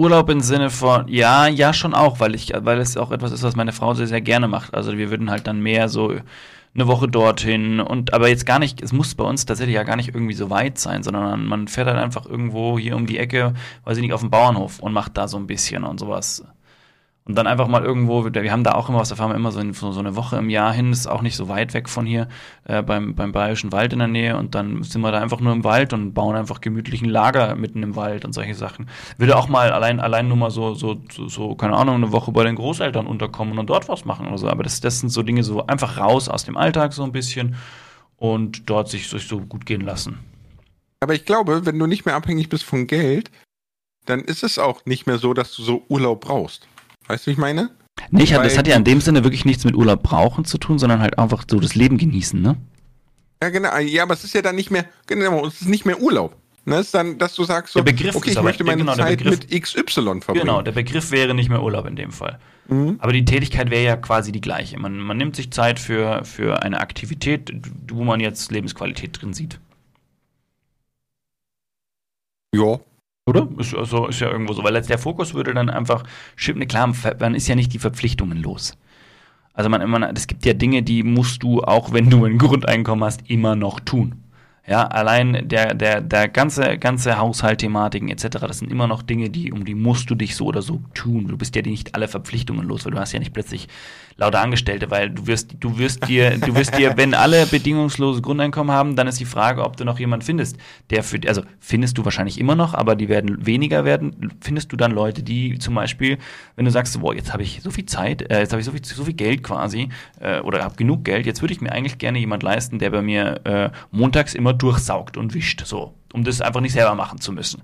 Urlaub im Sinne von, ja, ja, schon auch, weil ich, weil es auch etwas ist, was meine Frau sehr, sehr gerne macht. Also wir würden halt dann mehr so eine Woche dorthin und aber jetzt gar nicht, es muss bei uns tatsächlich ja gar nicht irgendwie so weit sein, sondern man fährt halt einfach irgendwo hier um die Ecke, weiß ich nicht, auf dem Bauernhof und macht da so ein bisschen und sowas. Und dann einfach mal irgendwo, wir haben da auch immer was, da fahren wir immer so, in, so eine Woche im Jahr hin, ist auch nicht so weit weg von hier, äh, beim, beim Bayerischen Wald in der Nähe. Und dann sind wir da einfach nur im Wald und bauen einfach gemütlichen Lager mitten im Wald und solche Sachen. Würde auch mal allein, allein nur mal so, so, so, so, keine Ahnung, eine Woche bei den Großeltern unterkommen und dort was machen oder so. Aber das, das sind so Dinge, so einfach raus aus dem Alltag so ein bisschen und dort sich, sich so gut gehen lassen. Aber ich glaube, wenn du nicht mehr abhängig bist von Geld, dann ist es auch nicht mehr so, dass du so Urlaub brauchst. Weißt du, wie ich meine? Hab- Weil- das hat ja in dem Sinne wirklich nichts mit Urlaub brauchen zu tun, sondern halt einfach so das Leben genießen, ne? Ja, genau. Ja, aber es ist ja dann nicht mehr, genau, es ist nicht mehr Urlaub. Ne, es ist dann, dass du sagst so, Der Begriff okay, ist ich aber- möchte meine genau, Zeit Begriff- mit XY verbringen. Genau, der Begriff wäre nicht mehr Urlaub in dem Fall. Mhm. Aber die Tätigkeit wäre ja quasi die gleiche. Man, man nimmt sich Zeit für, für eine Aktivität, wo man jetzt Lebensqualität drin sieht. Ja. Oder? Ist, also, ist ja irgendwo so. Weil jetzt der Fokus würde dann einfach, ne, klar, man ist ja nicht die Verpflichtungen los. Also man, man, es gibt ja Dinge, die musst du, auch wenn du ein Grundeinkommen hast, immer noch tun. Ja, allein der, der, der ganze, ganze Haushaltthematiken etc., das sind immer noch Dinge, die, um die musst du dich so oder so tun. Du bist ja nicht alle Verpflichtungen los, weil du hast ja nicht plötzlich lauter Angestellte, weil du wirst, du wirst dir, du wirst dir, wenn alle bedingungsloses Grundeinkommen haben, dann ist die Frage, ob du noch jemanden findest, der für, also findest du wahrscheinlich immer noch, aber die werden weniger werden. Findest du dann Leute, die zum Beispiel, wenn du sagst, boah, jetzt habe ich so viel Zeit, äh, jetzt habe ich so viel, so viel Geld quasi, äh, oder habe genug Geld, jetzt würde ich mir eigentlich gerne jemand leisten, der bei mir äh, montags immer durchsaugt und wischt, so, um das einfach nicht selber machen zu müssen.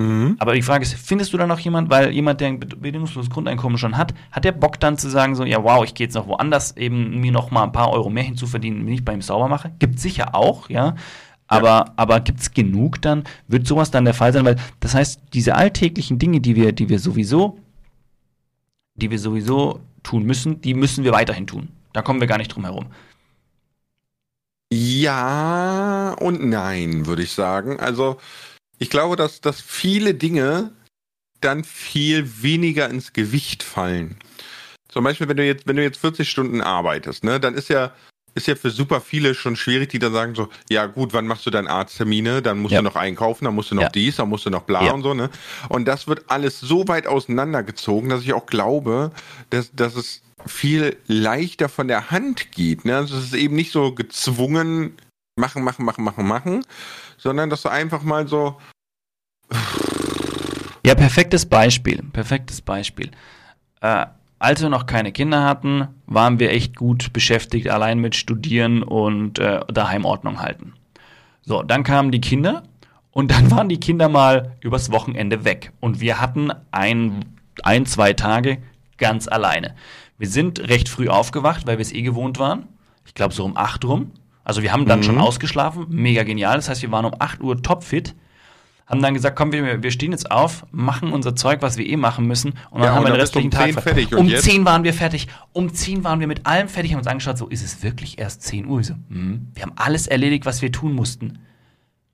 Mhm. Aber die Frage ist, findest du da noch jemand, weil jemand, der ein bed- bedingungsloses Grundeinkommen schon hat, hat der Bock dann zu sagen, so, ja, wow, ich gehe jetzt noch woanders, eben mir noch mal ein paar Euro mehr hinzuverdienen, wenn ich bei ihm sauber mache? Gibt sicher auch, ja. Aber, aber gibt es genug dann? Wird sowas dann der Fall sein? Weil das heißt, diese alltäglichen Dinge, die wir, die wir sowieso, die wir sowieso tun müssen, die müssen wir weiterhin tun. Da kommen wir gar nicht drum herum. Ja und nein, würde ich sagen. Also, ich glaube, dass, dass viele Dinge dann viel weniger ins Gewicht fallen. Zum Beispiel, wenn du jetzt, wenn du jetzt 40 Stunden arbeitest, ne, dann ist ja, ist ja für super viele schon schwierig, die dann sagen so, ja gut, wann machst du deine Arzttermine? Dann musst Ja. du noch einkaufen, dann musst du noch Ja. dies, dann musst du noch bla Ja. und so, ne? Und das wird alles so weit auseinandergezogen, dass ich auch glaube, dass, dass es viel leichter von der Hand geht. Ne? Also es ist eben nicht so gezwungen, machen, machen, machen, machen, machen, sondern dass du einfach mal so, Ja, perfektes Beispiel. Perfektes Beispiel. Äh, als wir noch keine Kinder hatten, waren wir echt gut beschäftigt, allein mit Studieren und äh, daheim Ordnung halten. So, dann kamen die Kinder und dann waren die Kinder mal übers Wochenende weg. Und wir hatten ein, ein zwei Tage ganz alleine. Wir sind recht früh aufgewacht, weil wir es eh gewohnt waren. Ich glaube so um 8 rum. Also wir haben dann Mhm. schon ausgeschlafen. Mega genial. Das heißt, wir waren um 8 Uhr topfit haben dann gesagt, komm, wir, wir stehen jetzt auf, machen unser Zeug, was wir eh machen müssen, und dann Ja, haben wir den restlichen um Tag 10 ver- fertig. Um jetzt? 10 waren wir fertig. Um 10 waren wir mit allem fertig, haben uns angeschaut, so ist es wirklich erst 10 Uhr. So, hm, wir haben alles erledigt, was wir tun mussten.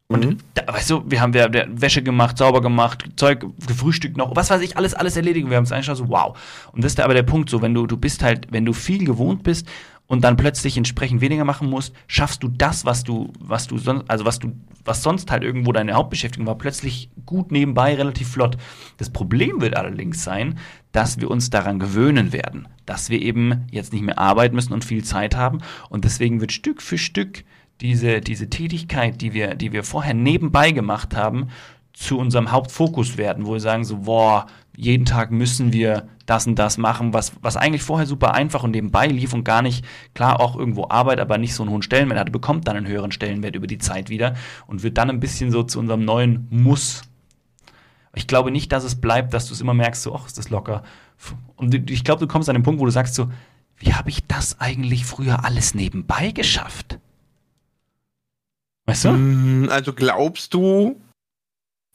Und mhm. da, weißt du, wir haben wir, wir Wäsche gemacht, sauber gemacht, Zeug, gefrühstückt noch, was weiß ich, alles, alles erledigen. Wir haben es eigentlich so, wow. Und das ist aber der Punkt so, wenn du, du bist halt, wenn du viel gewohnt bist und dann plötzlich entsprechend weniger machen musst, schaffst du das, was du, was du sonst, also was du, was sonst halt irgendwo deine Hauptbeschäftigung war, plötzlich gut nebenbei, relativ flott. Das Problem wird allerdings sein, dass wir uns daran gewöhnen werden, dass wir eben jetzt nicht mehr arbeiten müssen und viel Zeit haben und deswegen wird Stück für Stück diese, diese Tätigkeit, die wir, die wir vorher nebenbei gemacht haben, zu unserem Hauptfokus werden, wo wir sagen so, boah, jeden Tag müssen wir das und das machen, was, was eigentlich vorher super einfach und nebenbei lief und gar nicht, klar auch irgendwo Arbeit, aber nicht so einen hohen Stellenwert hatte, bekommt dann einen höheren Stellenwert über die Zeit wieder und wird dann ein bisschen so zu unserem neuen Muss. Ich glaube nicht, dass es bleibt, dass du es immer merkst, so, ach, ist das locker. Und ich glaube, du kommst an den Punkt, wo du sagst so, wie habe ich das eigentlich früher alles nebenbei geschafft? Weißt du? Mm, also glaubst du,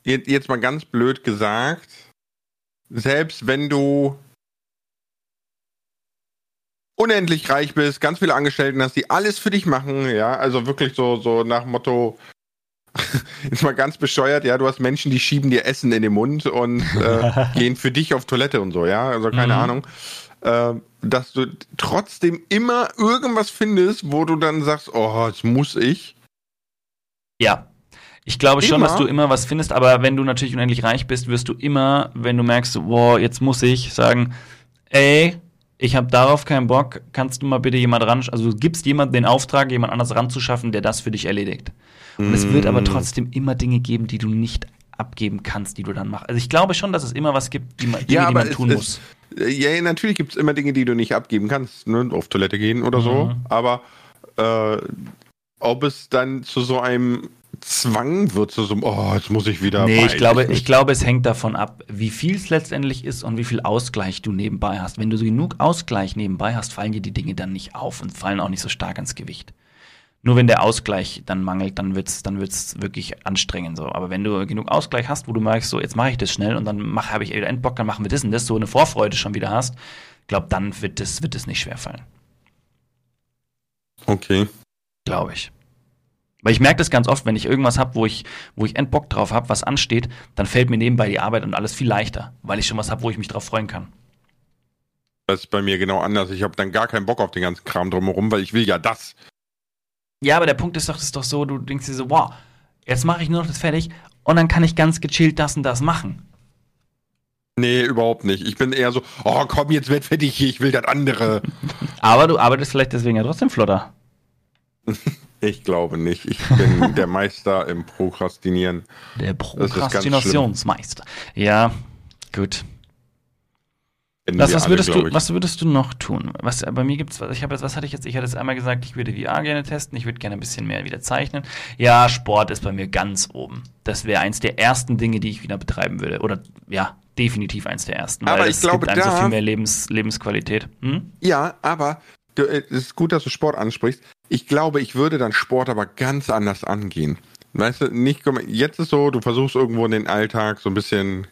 jetzt mal ganz blöd gesagt, selbst wenn du unendlich reich bist, ganz viele Angestellten hast, die alles für dich machen, ja, also wirklich so, so nach Motto, jetzt mal ganz bescheuert, ja, du hast Menschen, die schieben dir Essen in den Mund und äh, gehen für dich auf Toilette und so, ja, also keine mhm. Ahnung. Äh, dass du trotzdem immer irgendwas findest, wo du dann sagst, oh, jetzt muss ich. Ja. Ich glaube schon, immer? dass du immer was findest, aber wenn du natürlich unendlich reich bist, wirst du immer, wenn du merkst, boah, jetzt muss ich sagen, ey, ich habe darauf keinen Bock, kannst du mal bitte jemand ran, also du gibst jemand den Auftrag, jemand anders ranzuschaffen, der das für dich erledigt. Und mm. es wird aber mm. trotzdem immer Dinge geben, die du nicht abgeben kannst, die du dann machst. Also ich glaube schon, dass es immer was gibt, die man, Dinge, ja, die man es, tun es, muss. Ja, natürlich gibt es immer Dinge, die du nicht abgeben kannst, ne? auf Toilette gehen oder mhm. so, aber äh, ob es dann zu so einem Zwang wird, zu so oh, jetzt muss ich wieder. Nee, ich glaube, ich glaube, es hängt davon ab, wie viel es letztendlich ist und wie viel Ausgleich du nebenbei hast. Wenn du so genug Ausgleich nebenbei hast, fallen dir die Dinge dann nicht auf und fallen auch nicht so stark ans Gewicht. Nur wenn der Ausgleich dann mangelt, dann wird's, dann wird's wirklich anstrengend so. Aber wenn du genug Ausgleich hast, wo du merkst, so jetzt mache ich das schnell und dann mach, habe ich wieder Endbock, dann machen wir das und das, so eine Vorfreude schon wieder hast, glaube dann wird es wird es nicht schwerfallen. Okay. Glaube ich. Weil ich merke das ganz oft, wenn ich irgendwas habe, wo ich, wo ich Endbock drauf habe, was ansteht, dann fällt mir nebenbei die Arbeit und alles viel leichter, weil ich schon was habe, wo ich mich drauf freuen kann. Das ist bei mir genau anders. Ich habe dann gar keinen Bock auf den ganzen Kram drumherum, weil ich will ja das. Ja, aber der Punkt ist doch, das ist doch so, du denkst dir so, wow, jetzt mache ich nur noch das fertig und dann kann ich ganz gechillt das und das machen. Nee, überhaupt nicht. Ich bin eher so, oh komm, jetzt wird fertig hier, ich will das andere. aber du arbeitest vielleicht deswegen ja trotzdem flotter. Ich glaube nicht. Ich bin der Meister im Prokrastinieren. Der Prokrastinationsmeister. Ja, gut. Was, was, würdest alle, du, was würdest du noch tun? Was, bei mir gibt's was. Ich habe jetzt, was hatte ich jetzt? Ich hatte jetzt einmal gesagt, ich würde VR gerne testen. Ich würde gerne ein bisschen mehr wieder zeichnen. Ja, Sport ist bei mir ganz oben. Das wäre eins der ersten Dinge, die ich wieder betreiben würde. Oder ja, definitiv eins der ersten. Aber ich glaube, gibt da, so viel mehr Lebens, Lebensqualität. Hm? Ja, aber äh, es ist gut, dass du Sport ansprichst. Ich glaube, ich würde dann Sport aber ganz anders angehen. Weißt du, nicht, jetzt ist so, du versuchst irgendwo in den Alltag so ein bisschen,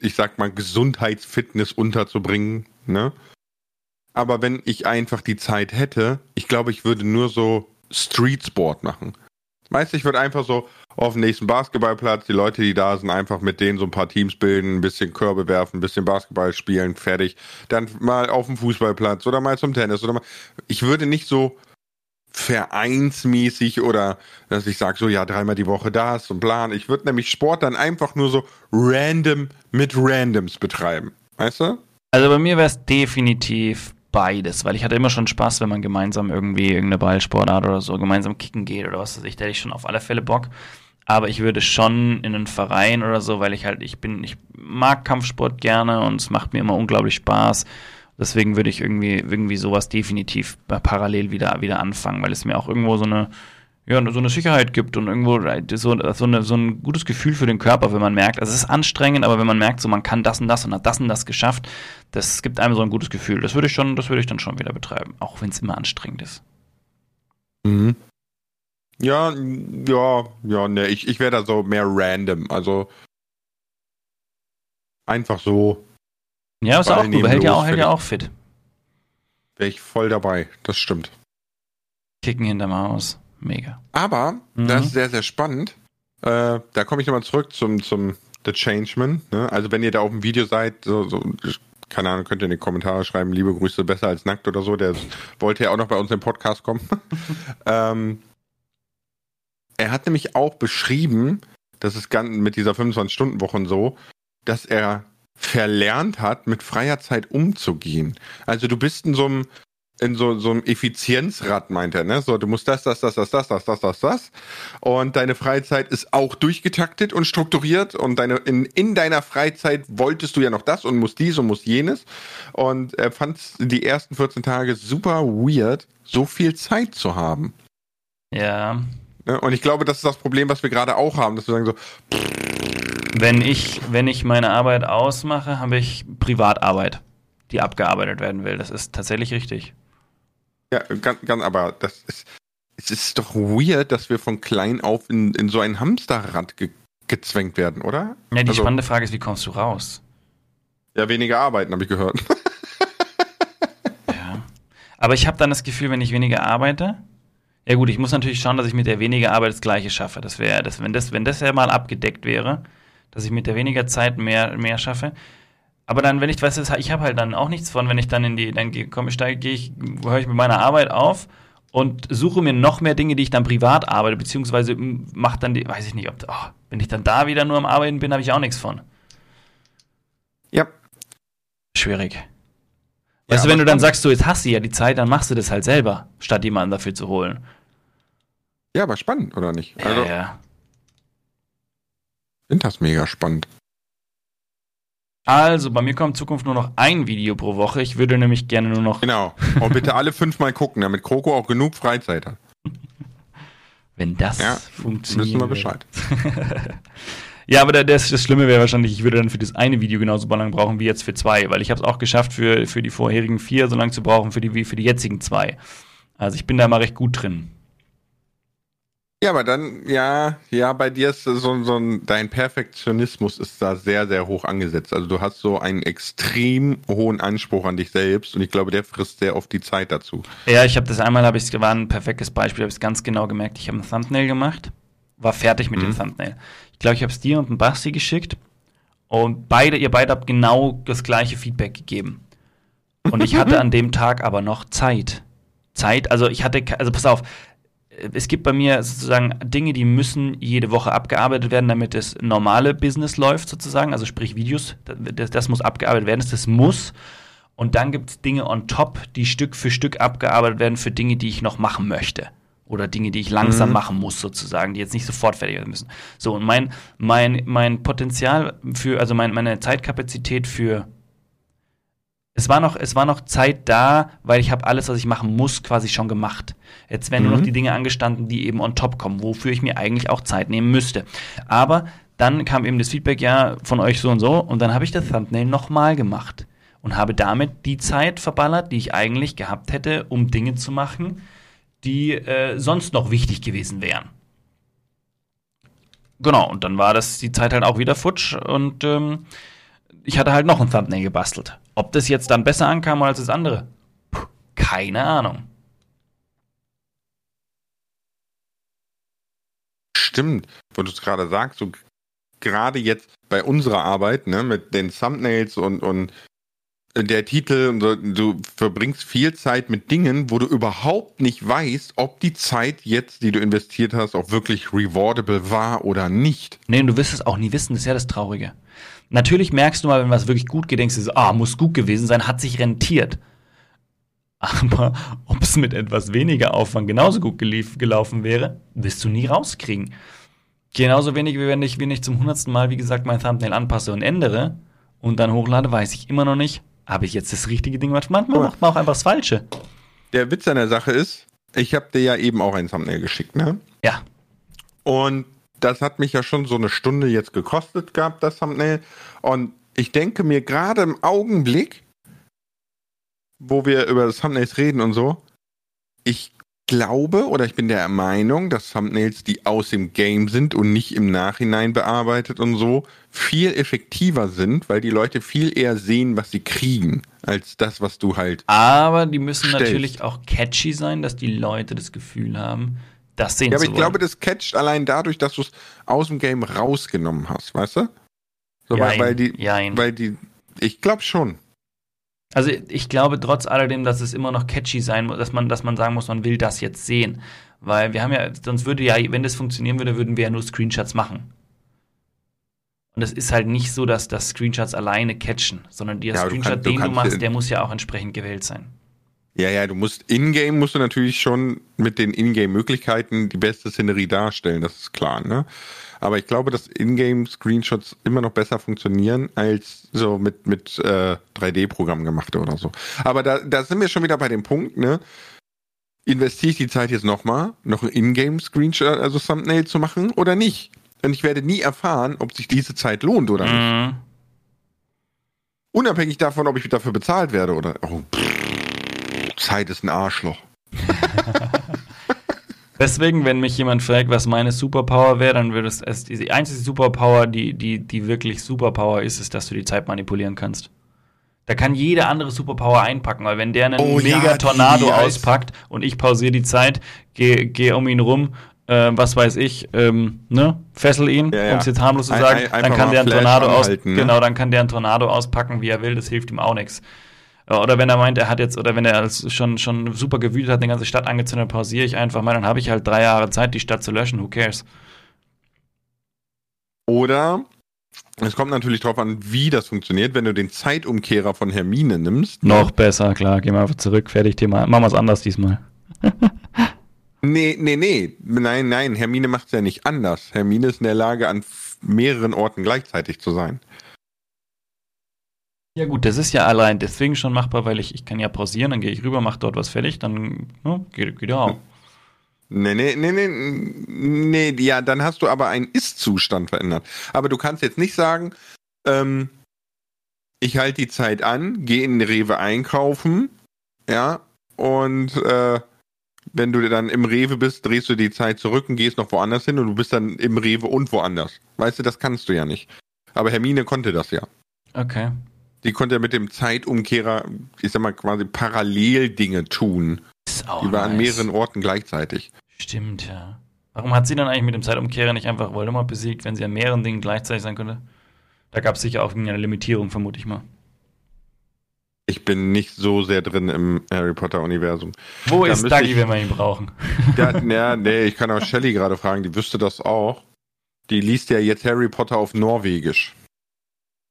ich sag mal, Gesundheitsfitness unterzubringen, ne? Aber wenn ich einfach die Zeit hätte, ich glaube, ich würde nur so Street Sport machen. Weißt du, ich würde einfach so auf dem nächsten Basketballplatz, die Leute, die da sind, einfach mit denen so ein paar Teams bilden, ein bisschen Körbe werfen, ein bisschen Basketball spielen, fertig. Dann mal auf dem Fußballplatz oder mal zum Tennis oder mal. Ich würde nicht so vereinsmäßig oder dass ich sage, so ja, dreimal die Woche das und plan. Ich würde nämlich Sport dann einfach nur so random mit Randoms betreiben. Weißt du? Also bei mir wäre es definitiv beides, weil ich hatte immer schon Spaß, wenn man gemeinsam irgendwie irgendeine Ballsportart oder so gemeinsam kicken geht oder was weiß ich, da hätte ich schon auf alle Fälle Bock. Aber ich würde schon in einen Verein oder so, weil ich halt, ich bin, ich mag Kampfsport gerne und es macht mir immer unglaublich Spaß. Deswegen würde ich irgendwie, irgendwie sowas definitiv parallel wieder, wieder anfangen, weil es mir auch irgendwo so eine, ja, so eine Sicherheit gibt und irgendwo so, so, eine, so ein gutes Gefühl für den Körper, wenn man merkt, also es ist anstrengend, aber wenn man merkt, so man kann das und das und hat das und das geschafft, das gibt einem so ein gutes Gefühl. Das würde ich schon, das würde ich dann schon wieder betreiben, auch wenn es immer anstrengend ist. Mhm. Ja, ja, ja, ne, ich, ich wäre da so mehr random, also einfach so. Ja, ist auch gut, hält ja auch, hält ja auch fit. Wäre ich voll dabei, das stimmt. Kicken hinterm Haus. Mega. Aber, mhm. das ist sehr, sehr spannend. Äh, da komme ich nochmal zurück zum, zum The Changeman. Ne? Also wenn ihr da auf dem Video seid, so, so, keine Ahnung, könnt ihr in die Kommentare schreiben, liebe Grüße, besser als nackt oder so. Der wollte ja auch noch bei uns im Podcast kommen. ähm, er hat nämlich auch beschrieben, das ist ganz mit dieser 25-Stunden-Woche und so, dass er verlernt hat, mit freier Zeit umzugehen. Also du bist in so einem in so, so einem Effizienzrad, meint er, ne? So, du musst das, das, das, das, das, das, das, das, das. Und deine Freizeit ist auch durchgetaktet und strukturiert. Und deine, in, in deiner Freizeit wolltest du ja noch das und musst dies und musst jenes. Und er fand die ersten 14 Tage super weird, so viel Zeit zu haben. Ja. Ne? Und ich glaube, das ist das Problem, was wir gerade auch haben, dass wir sagen so, wenn ich, wenn ich meine Arbeit ausmache, habe ich Privatarbeit, die abgearbeitet werden will. Das ist tatsächlich richtig. Ja, ganz, ganz aber das ist, es ist doch weird, dass wir von klein auf in, in so ein Hamsterrad ge gezwängt werden, oder? Ja, die also, spannende Frage ist, wie kommst du raus? Ja, weniger arbeiten, habe ich gehört. ja. Aber ich habe dann das Gefühl, wenn ich weniger arbeite, ja gut, ich muss natürlich schauen, dass ich mit der weniger Arbeit das Gleiche schaffe. Das wäre, das, wenn das, wenn das ja mal abgedeckt wäre, dass ich mit der weniger Zeit mehr, mehr schaffe. Aber dann, wenn ich, weißt du, ich habe halt dann auch nichts von, wenn ich dann in die, dann komme, steige, gehe ich, höre ich mit meiner Arbeit auf und suche mir noch mehr Dinge, die ich dann privat arbeite, beziehungsweise mache dann die, weiß ich nicht, ob, oh, wenn ich dann da wieder nur am Arbeiten bin, habe ich auch nichts von. Ja. Schwierig. Weißt ja, du, wenn du dann sagst, so, jetzt hast du ja die Zeit, dann machst du das halt selber, statt jemanden dafür zu holen. Ja, aber spannend, oder nicht? Also, ja, ja. Ich finde das mega spannend. Also, bei mir kommt in Zukunft nur noch ein Video pro Woche. Ich würde nämlich gerne nur noch. Genau. Und bitte alle fünfmal gucken, damit Kroko auch genug Freizeit hat. Wenn das ja, funktioniert. Wissen wir Bescheid. ja, aber das, das Schlimme wäre wahrscheinlich, ich würde dann für das eine Video genauso lang brauchen wie jetzt für zwei, weil ich habe es auch geschafft, für, für die vorherigen vier so lange zu brauchen für die, wie für die jetzigen zwei. Also ich bin da mal recht gut drin. Ja, aber dann, ja, ja, bei dir ist so, so ein, dein Perfektionismus ist da sehr, sehr hoch angesetzt. Also du hast so einen extrem hohen Anspruch an dich selbst und ich glaube, der frisst sehr oft die Zeit dazu. Ja, ich habe das einmal, habe ich war ein perfektes Beispiel, habe ich ganz genau gemerkt. Ich habe ein Thumbnail gemacht, war fertig mit mhm. dem Thumbnail. Ich glaube, ich habe es dir und ein Basti geschickt und beide, ihr beide habt genau das gleiche Feedback gegeben. Und ich hatte an dem Tag aber noch Zeit. Zeit, also ich hatte, also pass auf, es gibt bei mir sozusagen Dinge, die müssen jede Woche abgearbeitet werden, damit das normale Business läuft, sozusagen. Also sprich Videos, das, das muss abgearbeitet werden, das muss. Und dann gibt es Dinge on top, die Stück für Stück abgearbeitet werden für Dinge, die ich noch machen möchte. Oder Dinge, die ich langsam mhm. machen muss, sozusagen, die jetzt nicht sofort fertig werden müssen. So, und mein, mein, mein Potenzial für, also mein, meine Zeitkapazität für es war noch, es war noch Zeit da, weil ich habe alles, was ich machen muss, quasi schon gemacht. Jetzt werden mhm. nur noch mhm. die Dinge angestanden, die eben on top kommen, wofür ich mir eigentlich auch Zeit nehmen müsste. Aber dann kam eben das Feedback, ja, von euch so und so, und dann habe ich das Thumbnail nochmal gemacht und habe damit die Zeit verballert, die ich eigentlich gehabt hätte, um Dinge zu machen, die äh, sonst noch wichtig gewesen wären. Genau, und dann war das die Zeit halt auch wieder futsch und ähm, ich hatte halt noch ein Thumbnail gebastelt. Ob das jetzt dann besser ankam als das andere? Puh, keine Ahnung. Stimmt, wo du es gerade sagst, so gerade jetzt bei unserer Arbeit, ne, mit den Thumbnails und, und der Titel, du verbringst viel Zeit mit Dingen, wo du überhaupt nicht weißt, ob die Zeit jetzt, die du investiert hast, auch wirklich rewardable war oder nicht. Nee, und du wirst es auch nie wissen, das ist ja das Traurige. Natürlich merkst du mal, wenn was wirklich gut geht, denkst du so, ah, muss gut gewesen sein, hat sich rentiert. Aber ob es mit etwas weniger Aufwand genauso gut gelaufen wäre, wirst du nie rauskriegen. Genauso wenig, wie wenn ich, wenn ich zum hundertsten Mal, wie gesagt, mein Thumbnail anpasse und ändere und dann hochlade, weiß ich immer noch nicht, habe ich jetzt das richtige Ding gemacht. Manchmal macht man auch einfach das Falsche. Der Witz an der Sache ist, ich habe dir ja eben auch ein Thumbnail geschickt, ne? Ja. Und das hat mich ja schon so eine Stunde jetzt gekostet gehabt, das Thumbnail. Und ich denke mir gerade im Augenblick, wo wir über das Thumbnails reden und so, ich glaube oder ich bin der Meinung, dass Thumbnails, die aus dem Game sind und nicht im Nachhinein bearbeitet und so, viel effektiver sind, weil die Leute viel eher sehen, was sie kriegen, als das, was du halt. Aber die müssen stellst. natürlich auch catchy sein, dass die Leute das Gefühl haben, das sehen Ja, aber ich wollen. glaube, das catcht allein dadurch, dass du es aus dem Game rausgenommen hast, weißt du? So, weil, Jein, weil die, jein. weil die, ich glaube schon. Also ich glaube trotz alledem, dass es immer noch catchy sein muss, dass man, dass man sagen muss, man will das jetzt sehen. Weil wir haben ja, sonst würde ja, wenn das funktionieren würde, würden wir ja nur Screenshots machen. Und es ist halt nicht so, dass das Screenshots alleine catchen, sondern der Ja, Screenshot, kann- du den du kannst machst, der muss ja auch entsprechend gewählt sein. Ja, ja, du musst in-game musst du natürlich schon mit den In-game-Möglichkeiten die beste Szenerie darstellen, das ist klar, ne? Aber ich glaube, dass In-game-Screenshots immer noch besser funktionieren als so mit, mit äh, 3D-Programm gemachte oder so. Aber da, da sind wir schon wieder bei dem Punkt, ne? Investiere ich die Zeit jetzt nochmal, noch ein In-game-Screenshot, also Thumbnail zu machen oder nicht? Und ich werde nie erfahren, ob sich diese Zeit lohnt oder nicht. Mhm. Unabhängig davon, ob ich dafür bezahlt werde oder. Oh, pff, Zeit ist ein Arschloch. Deswegen, wenn mich jemand fragt, was meine Superpower wäre, dann würde es, es die einzige Superpower, die, die, die wirklich Superpower ist, ist, dass du die Zeit manipulieren kannst. Da kann jede andere Superpower einpacken, weil wenn der einen Oh ja, mega die- Tornado die als- auspackt und ich pausiere die Zeit, gehe geh um ihn rum, äh, was weiß ich, ähm, ne, fessel ihn, Ja, ja. um es jetzt harmlos zu Ein- sagen, ein- dann einfach kann der einen Tornado aus, ne? genau, dann kann der einen Tornado auspacken, wie er will, das hilft ihm auch nichts. Oder wenn er meint, er hat jetzt, oder wenn er schon, schon super gewütet hat, eine ganze Stadt angezündet, pausiere ich einfach mal, dann habe ich halt drei Jahre Zeit, die Stadt zu löschen, who cares? Oder es kommt natürlich darauf an, wie das funktioniert. Wenn du den Zeitumkehrer von Hermine nimmst. Noch besser, klar, gehen wir einfach zurück, fertig, Thema. Machen wir es anders diesmal. Nee, nee, nee. Nein, nein. Hermine macht es ja nicht anders. Hermine ist in der Lage, an mehreren Orten gleichzeitig zu sein. Ja gut, das ist ja allein deswegen schon machbar, weil ich, ich kann ja pausieren, dann gehe ich rüber, mache dort was fertig, dann ne, geht, geht ja auch. Nee, nee, nee, nee, nee, ja, dann hast du aber einen Ist-Zustand verändert. Aber du kannst jetzt nicht sagen, ähm, ich halte die Zeit an, gehe in den Rewe einkaufen, ja, und äh, wenn du dann im Rewe bist, drehst du die Zeit zurück und gehst noch woanders hin und du bist dann im Rewe und woanders. Weißt du, das kannst du ja nicht. Aber Hermine konnte das ja. Okay. Die konnte ja mit dem Zeitumkehrer, ich sag mal, quasi parallel Dinge tun. Ist auch Die war an nice. mehreren Orten gleichzeitig. Stimmt, ja. Warum hat sie dann eigentlich mit dem Zeitumkehrer nicht einfach Voldemort besiegt, wenn sie an mehreren Dingen gleichzeitig sein könnte? Da gab es sicher auch eine Limitierung, vermute ich mal. Ich bin nicht so sehr drin im Harry Potter-Universum. Wo Da ist ich- wenn wir ihn brauchen? Ja, nee, ich kann auch Shelley gerade fragen, die wüsste das auch. Die liest ja jetzt Harry Potter auf Norwegisch.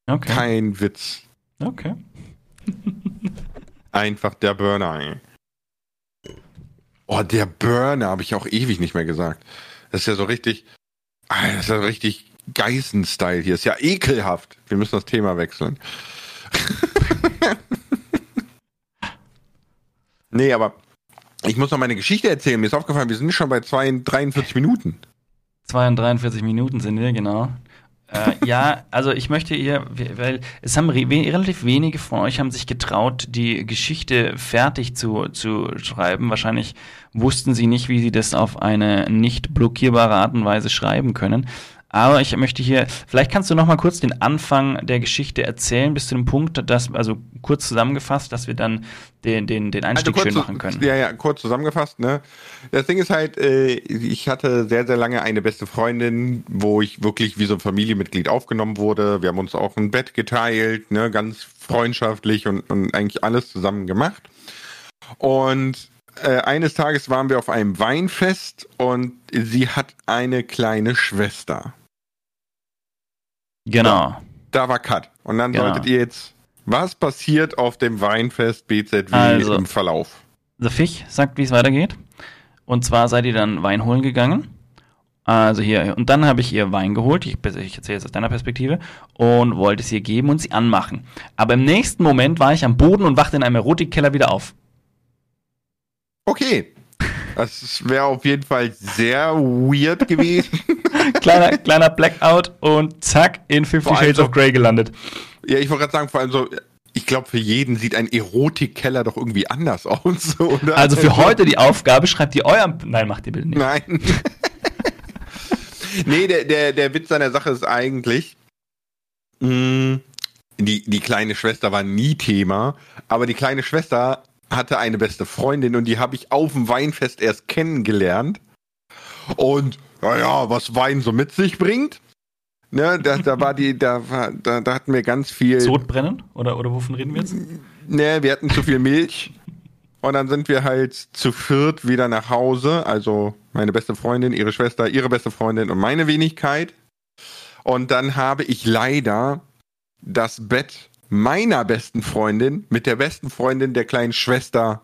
Okay. Kein Witz. Okay. Einfach der Burner. ey. Oh, der Burner habe ich auch ewig nicht mehr gesagt. Das ist ja so richtig, ah, das ist ja so richtig Geißen-Style hier. Ist ja ekelhaft. Wir müssen das Thema wechseln. nee, aber ich muss noch meine Geschichte erzählen. Mir ist aufgefallen, wir sind schon bei zwei, 43 Minuten. 42 Minuten sind wir, genau. Äh, ja, also ich möchte ihr, weil es haben re relativ wenige von euch haben sich getraut, die Geschichte fertig zu, zu schreiben. Wahrscheinlich wussten sie nicht, wie sie das auf eine nicht blockierbare Art und Weise schreiben können. Aber ich möchte hier, vielleicht kannst du noch mal kurz den Anfang der Geschichte erzählen, bis zu dem Punkt, dass, also kurz zusammengefasst, dass wir dann den, den, den Einstieg kurz schön machen können. Ja, ja, kurz zusammengefasst, ne? Das Ding ist halt, äh, ich hatte sehr, sehr lange eine beste Freundin, wo ich wirklich wie so ein Familienmitglied aufgenommen wurde. Wir haben uns auch ein Bett geteilt, ne? Ganz freundschaftlich und, und eigentlich alles zusammen gemacht. Und äh, eines Tages waren wir auf einem Weinfest und sie hat eine kleine Schwester. Genau. Da war Cut. Und dann Genau. solltet ihr jetzt, was passiert auf dem Weinfest BZW Also. im Verlauf? The Fisch sagt, wie es weitergeht. Und zwar seid ihr dann Wein holen gegangen. Also hier, und dann habe ich ihr Wein geholt, ich, ich erzähle jetzt aus deiner Perspektive, und wollte es ihr geben und sie anmachen. Aber im nächsten Moment war ich am Boden und wachte in einem Erotikkeller wieder auf. Okay. Das wäre auf jeden Fall sehr weird gewesen. Kleiner, kleiner Blackout und zack, in Fifty Vor allem Shades so- of Grey gelandet. ja, ich wollte gerade sagen, vor allem so, ich glaube, für jeden sieht ein Erotikkeller doch irgendwie anders aus, oder? Also für heute die Aufgabe, schreibt ihr euer. Nein, macht ihr bitte nicht. Nein. nee, der, der, der Witz an der Sache ist eigentlich, mh, die, die kleine Schwester war nie Thema, aber die kleine Schwester hatte eine beste Freundin und die habe ich auf dem Weinfest erst kennengelernt. Und naja, was Wein so mit sich bringt. Ne, da, da war die, da war, da, da hatten wir ganz viel. Sodbrennen? Oder, oder wovon reden wir jetzt? Ne, wir hatten zu viel Milch. Und dann sind wir halt zu viert wieder nach Hause. Also meine beste Freundin, ihre Schwester, ihre beste Freundin und meine Wenigkeit. Und dann habe ich leider das Bett meiner besten Freundin mit der besten Freundin der kleinen Schwester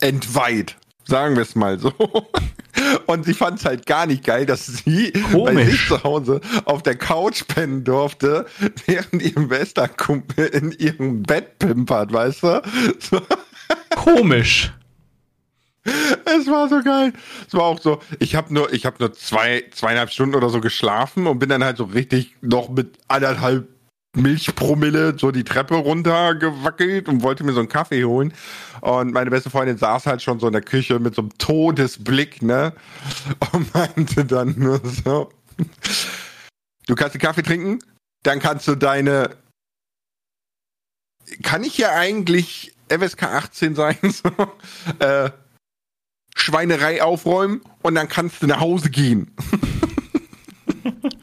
entweiht. Sagen wir es mal so. Und sie fand es halt gar nicht geil, dass sie Komisch. bei sich zu Hause auf der Couch pennen durfte, während ihr bester Kumpel in ihrem Bett pimpert, weißt du? So. Komisch. Es war so geil. Es war auch so, ich habe nur, ich habe nur zwei, zweieinhalb Stunden oder so geschlafen und bin dann halt so richtig noch mit anderthalb Milchpromille so die Treppe runtergewackelt und wollte mir so einen Kaffee holen. Und meine beste Freundin saß halt schon so in der Küche mit so einem Todesblick, ne? Und meinte dann nur so, du kannst den Kaffee trinken, dann kannst du deine, kann ich ja eigentlich FSK 18 sein, so, äh, Schweinerei aufräumen und dann kannst du nach Hause gehen.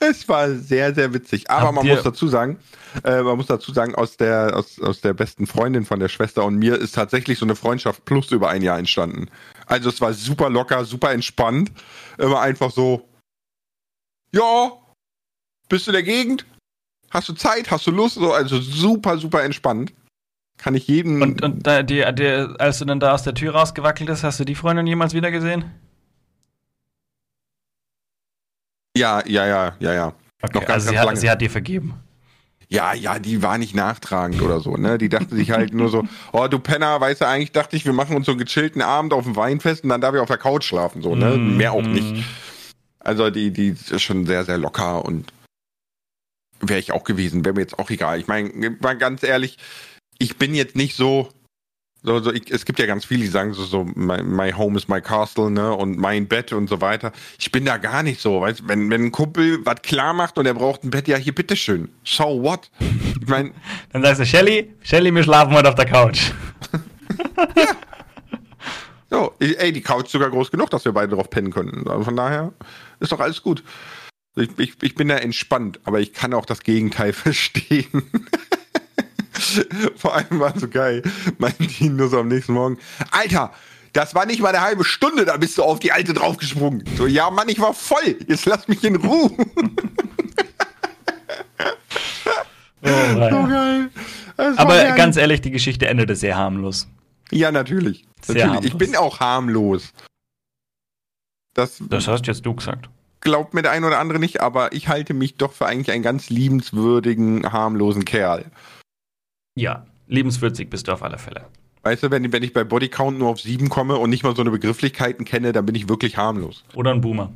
es war sehr, sehr witzig. Aber Habt man muss dazu sagen, äh, man muss dazu sagen, aus der, aus, aus der besten Freundin von der Schwester und mir ist tatsächlich so eine Freundschaft plus über ein Jahr entstanden. Also es war super locker, super entspannt. Immer einfach so, ja, bist du in der Gegend? Hast du Zeit? Hast du Lust? So, also super, super entspannt. Kann ich jedem. Und, und da, die, die, als du dann da aus der Tür rausgewackelt bist, hast du die Freundin jemals wieder gesehen? Ja, ja, ja, ja, ja. Okay, Noch ganz, also sie ganz hat, lange. sie hat dir vergeben. Ja, ja, die war nicht nachtragend oder so, ne? Die dachte sich halt nur so, oh du Penner, weißt du, eigentlich dachte ich, wir machen uns so einen gechillten Abend auf dem Weinfest und dann darf ich auf der Couch schlafen, so, ne? Mm, Mehr auch nicht. Also die, die ist schon sehr, sehr locker und wäre ich auch gewesen, wäre mir jetzt auch egal. Ich meine, mal ganz ehrlich, ich bin jetzt nicht so, so, so ich, es gibt ja ganz viele, die sagen so, so my, my home is my castle, ne, und mein Bett und so weiter. Ich bin da gar nicht so, weißt, wenn, wenn ein Kumpel was klar macht und er braucht ein Bett, ja, hier, bitteschön. So what? Ich meine, Dann sagst du, Shelly, Shelly, wir schlafen heute auf der Couch. so, ey, die Couch ist sogar groß genug, dass wir beide drauf pennen können. Also von daher ist doch alles gut. Ich, ich, ich bin da entspannt, aber ich kann auch das Gegenteil verstehen. Vor allem war so geil, meinte ihn nur so am nächsten Morgen, Alter, das war nicht mal eine halbe Stunde, da bist du auf die Alte draufgesprungen. So, ja Mann, ich war voll, jetzt lass mich in Ruhe. Oh, So geil. Aber geil. ganz ehrlich, die Geschichte endete sehr harmlos. Ja, natürlich. Sehr natürlich. Ich harmlos. bin auch harmlos. Das, Das hast jetzt du gesagt. glaubt mir der ein oder andere nicht, aber ich halte mich doch für eigentlich einen ganz liebenswürdigen, harmlosen Kerl. Ja, lebenswürzig bist du auf alle Fälle. Weißt du, wenn, wenn ich bei Bodycount nur auf sieben komme und nicht mal so eine Begrifflichkeiten kenne, dann bin ich wirklich harmlos. Oder ein Boomer.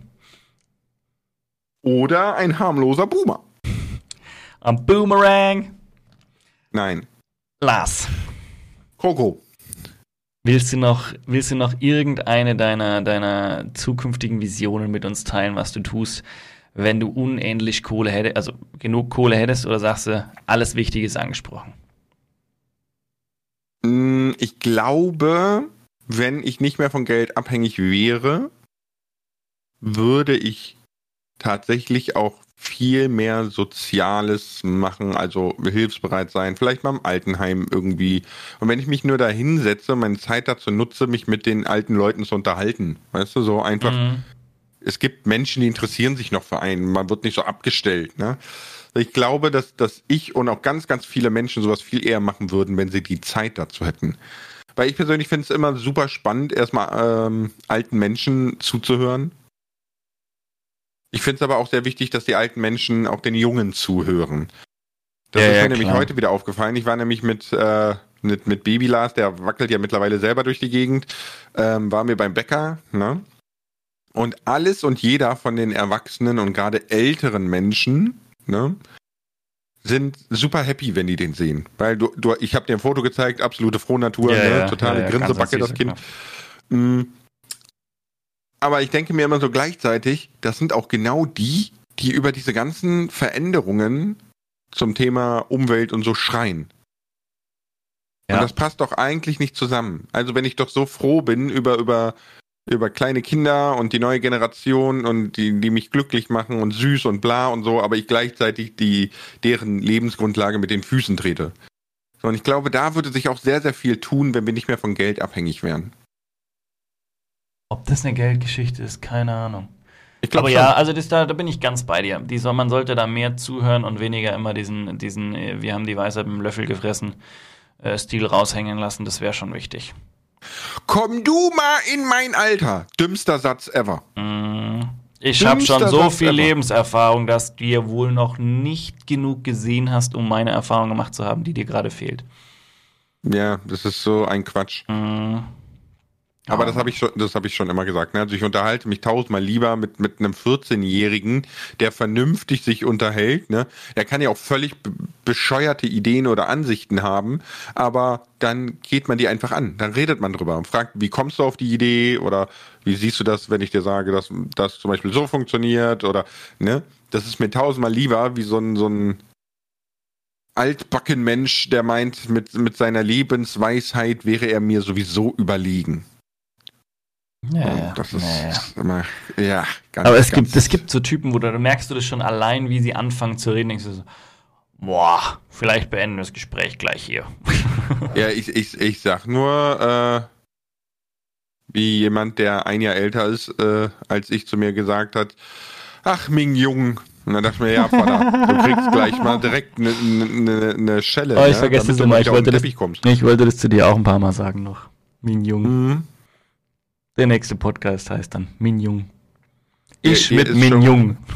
Oder ein harmloser Boomer. Am Boomerang. Nein. Lars. Coco. Willst du noch, willst du noch irgendeine deiner, deiner zukünftigen Visionen mit uns teilen, was du tust, wenn du unendlich Kohle hättest, also genug Kohle hättest, oder sagst du, alles Wichtige ist angesprochen? Mm, Ich glaube, wenn ich nicht mehr von Geld abhängig wäre, würde ich tatsächlich auch viel mehr Soziales machen, also hilfsbereit sein, vielleicht mal im Altenheim irgendwie. Und wenn ich mich nur da hinsetze, meine Zeit dazu nutze, mich mit den alten Leuten zu unterhalten, weißt du, so einfach Mhm. es gibt Menschen, die interessieren sich noch für einen. Man wird nicht so abgestellt. Ne? Ich glaube, dass, dass ich und auch ganz, ganz viele Menschen sowas viel eher machen würden, wenn sie die Zeit dazu hätten. Weil ich persönlich finde es immer super spannend, erstmal ähm, alten Menschen zuzuhören. Ich finde es aber auch sehr wichtig, dass die alten Menschen auch den Jungen zuhören. Das Ja, ist ja, mir nämlich klar. heute wieder aufgefallen. Ich war nämlich mit, äh, mit, mit Baby Lars, der wackelt ja mittlerweile selber durch die Gegend, ähm, war mir beim Bäcker, ne? Und alles und jeder von den Erwachsenen und gerade älteren Menschen, ne, sind super happy, wenn die den sehen. Weil du, du ich habe dir ein Foto gezeigt, absolute Frohnatur, Ja, ne, ja, totale ja, Grinsebacke, das Kind. genau. Mm. Aber ich denke mir immer so gleichzeitig, das sind auch genau die, die über diese ganzen Veränderungen zum Thema Umwelt und so schreien. Ja. Und das passt doch eigentlich nicht zusammen. Also wenn ich doch so froh bin über, über über kleine Kinder und die neue Generation und die, die mich glücklich machen und süß und bla und so, aber ich gleichzeitig die, deren Lebensgrundlage mit den Füßen trete. So, und ich glaube, da würde sich auch sehr, sehr viel tun, wenn wir nicht mehr von Geld abhängig wären. Ob das eine Geldgeschichte ist, keine Ahnung. Ich glaube ja, also das, da, da bin ich ganz bei dir. Die soll, man sollte da mehr zuhören und weniger immer diesen, diesen äh, wir haben die Weisheit mit dem Löffel gefressen, äh, Stil raushängen lassen. Das wäre schon wichtig. Komm du mal in mein Alter. Dümmster Satz ever. Mm. Ich habe schon so Satz viel ever. Lebenserfahrung, dass du dir wohl noch nicht genug gesehen hast, um meine Erfahrung gemacht zu haben, die dir gerade fehlt. Ja, das ist so ein Quatsch. Mm. Aber das habe ich schon, das habe ich schon immer gesagt. Ne? Also ich unterhalte mich tausendmal lieber mit mit einem 14-Jährigen, der vernünftig sich unterhält. Ne? Der kann ja auch völlig be- bescheuerte Ideen oder Ansichten haben, aber dann geht man die einfach an. Dann redet man drüber und fragt, wie kommst du auf die Idee oder wie siehst du das, wenn ich dir sage, dass das zum Beispiel so funktioniert oder ne? Das ist mir tausendmal lieber wie so ein so ein altbacken Mensch, der meint, mit, mit seiner Lebensweisheit wäre er mir sowieso überlegen. Ja, Das ist ja, ja. immer, ja, ganz, Aber es ganz, gibt, es gibt so Typen, wo du, da merkst du das schon allein, wie sie anfangen zu reden, denkst du so, boah, vielleicht beenden wir das Gespräch gleich hier. Ja, ich, ich, ich sag nur, äh, wie jemand, der ein Jahr älter ist, äh, als ich zu mir gesagt hat, ach, Ming Jung. Und dann dachte ich mir, ja, Vater, du kriegst gleich mal direkt eine ne, ne Schelle. Oh, ich ne, vergesse es immer, ich wollte das-. Ich wollte das zu dir auch ein paar Mal sagen noch. Min Jung. Mhm. Der nächste Podcast heißt dann Min Jung. Ich dir mit Min schon- Jung.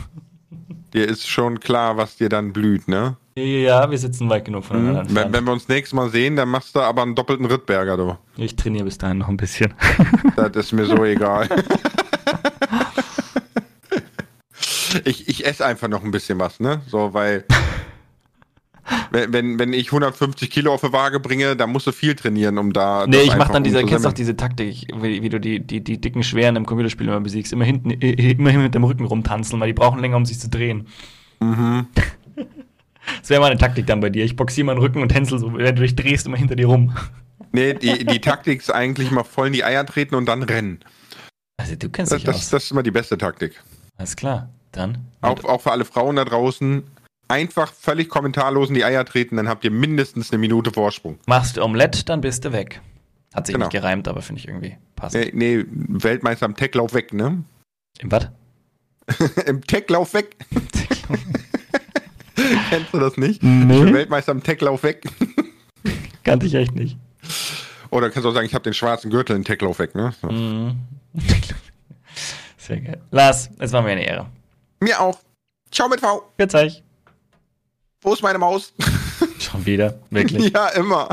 Dir ist schon klar, was dir dann blüht, ne? Ja, wir sitzen weit genug voneinander Mhm. Wenn, wenn wir uns nächstes Mal sehen, dann machst du aber einen doppelten Rittberger, du. Ich trainiere bis dahin noch ein bisschen. Das ist mir so egal. Ich, ich esse einfach noch ein bisschen was, ne? So, weil wenn, wenn, wenn ich 150 Kilo auf die Waage bringe, dann musst du viel trainieren, um da. Nee, ich mach dann diese, kennst auch diese Taktik, wie, wie du die, die, die dicken Schweren im Computerspiel immer besiegst. Immer hinten, immer mit dem Rücken rumtanzeln, weil die brauchen länger, um sich zu drehen. Mhm. Das wäre meine Taktik dann bei dir. Ich boxiere meinen Rücken und tänzel so, wenn du dich drehst, immer hinter dir rum. Nee, die, die Taktik ist eigentlich mal voll in die Eier treten und dann rennen. Also du kennst Das, dich das, aus. das ist immer die beste Taktik. Alles klar. Dann. Auch, auch für alle Frauen da draußen. Einfach völlig kommentarlos in die Eier treten, dann habt ihr mindestens eine Minute Vorsprung. Machst du Omelette, dann bist du weg. Hat sich Genau. nicht gereimt, aber finde ich irgendwie passend. Nee, nee, Weltmeister im Techlauf weg, ne? Im was? Im Techlauf weg. Kennst du das nicht? Nee. Ich bin Weltmeister im Techlauf weg. Kannte ich echt nicht. Oder kannst du auch sagen, ich habe den schwarzen Gürtel im Techlauf weg, ne? So. Mhm. Sehr geil. Lars, es war mir eine Ehre. Mir auch. Ciao mit V. Jetzt euch. Wo ist meine Maus? Schon wieder. Wirklich. ja, immer.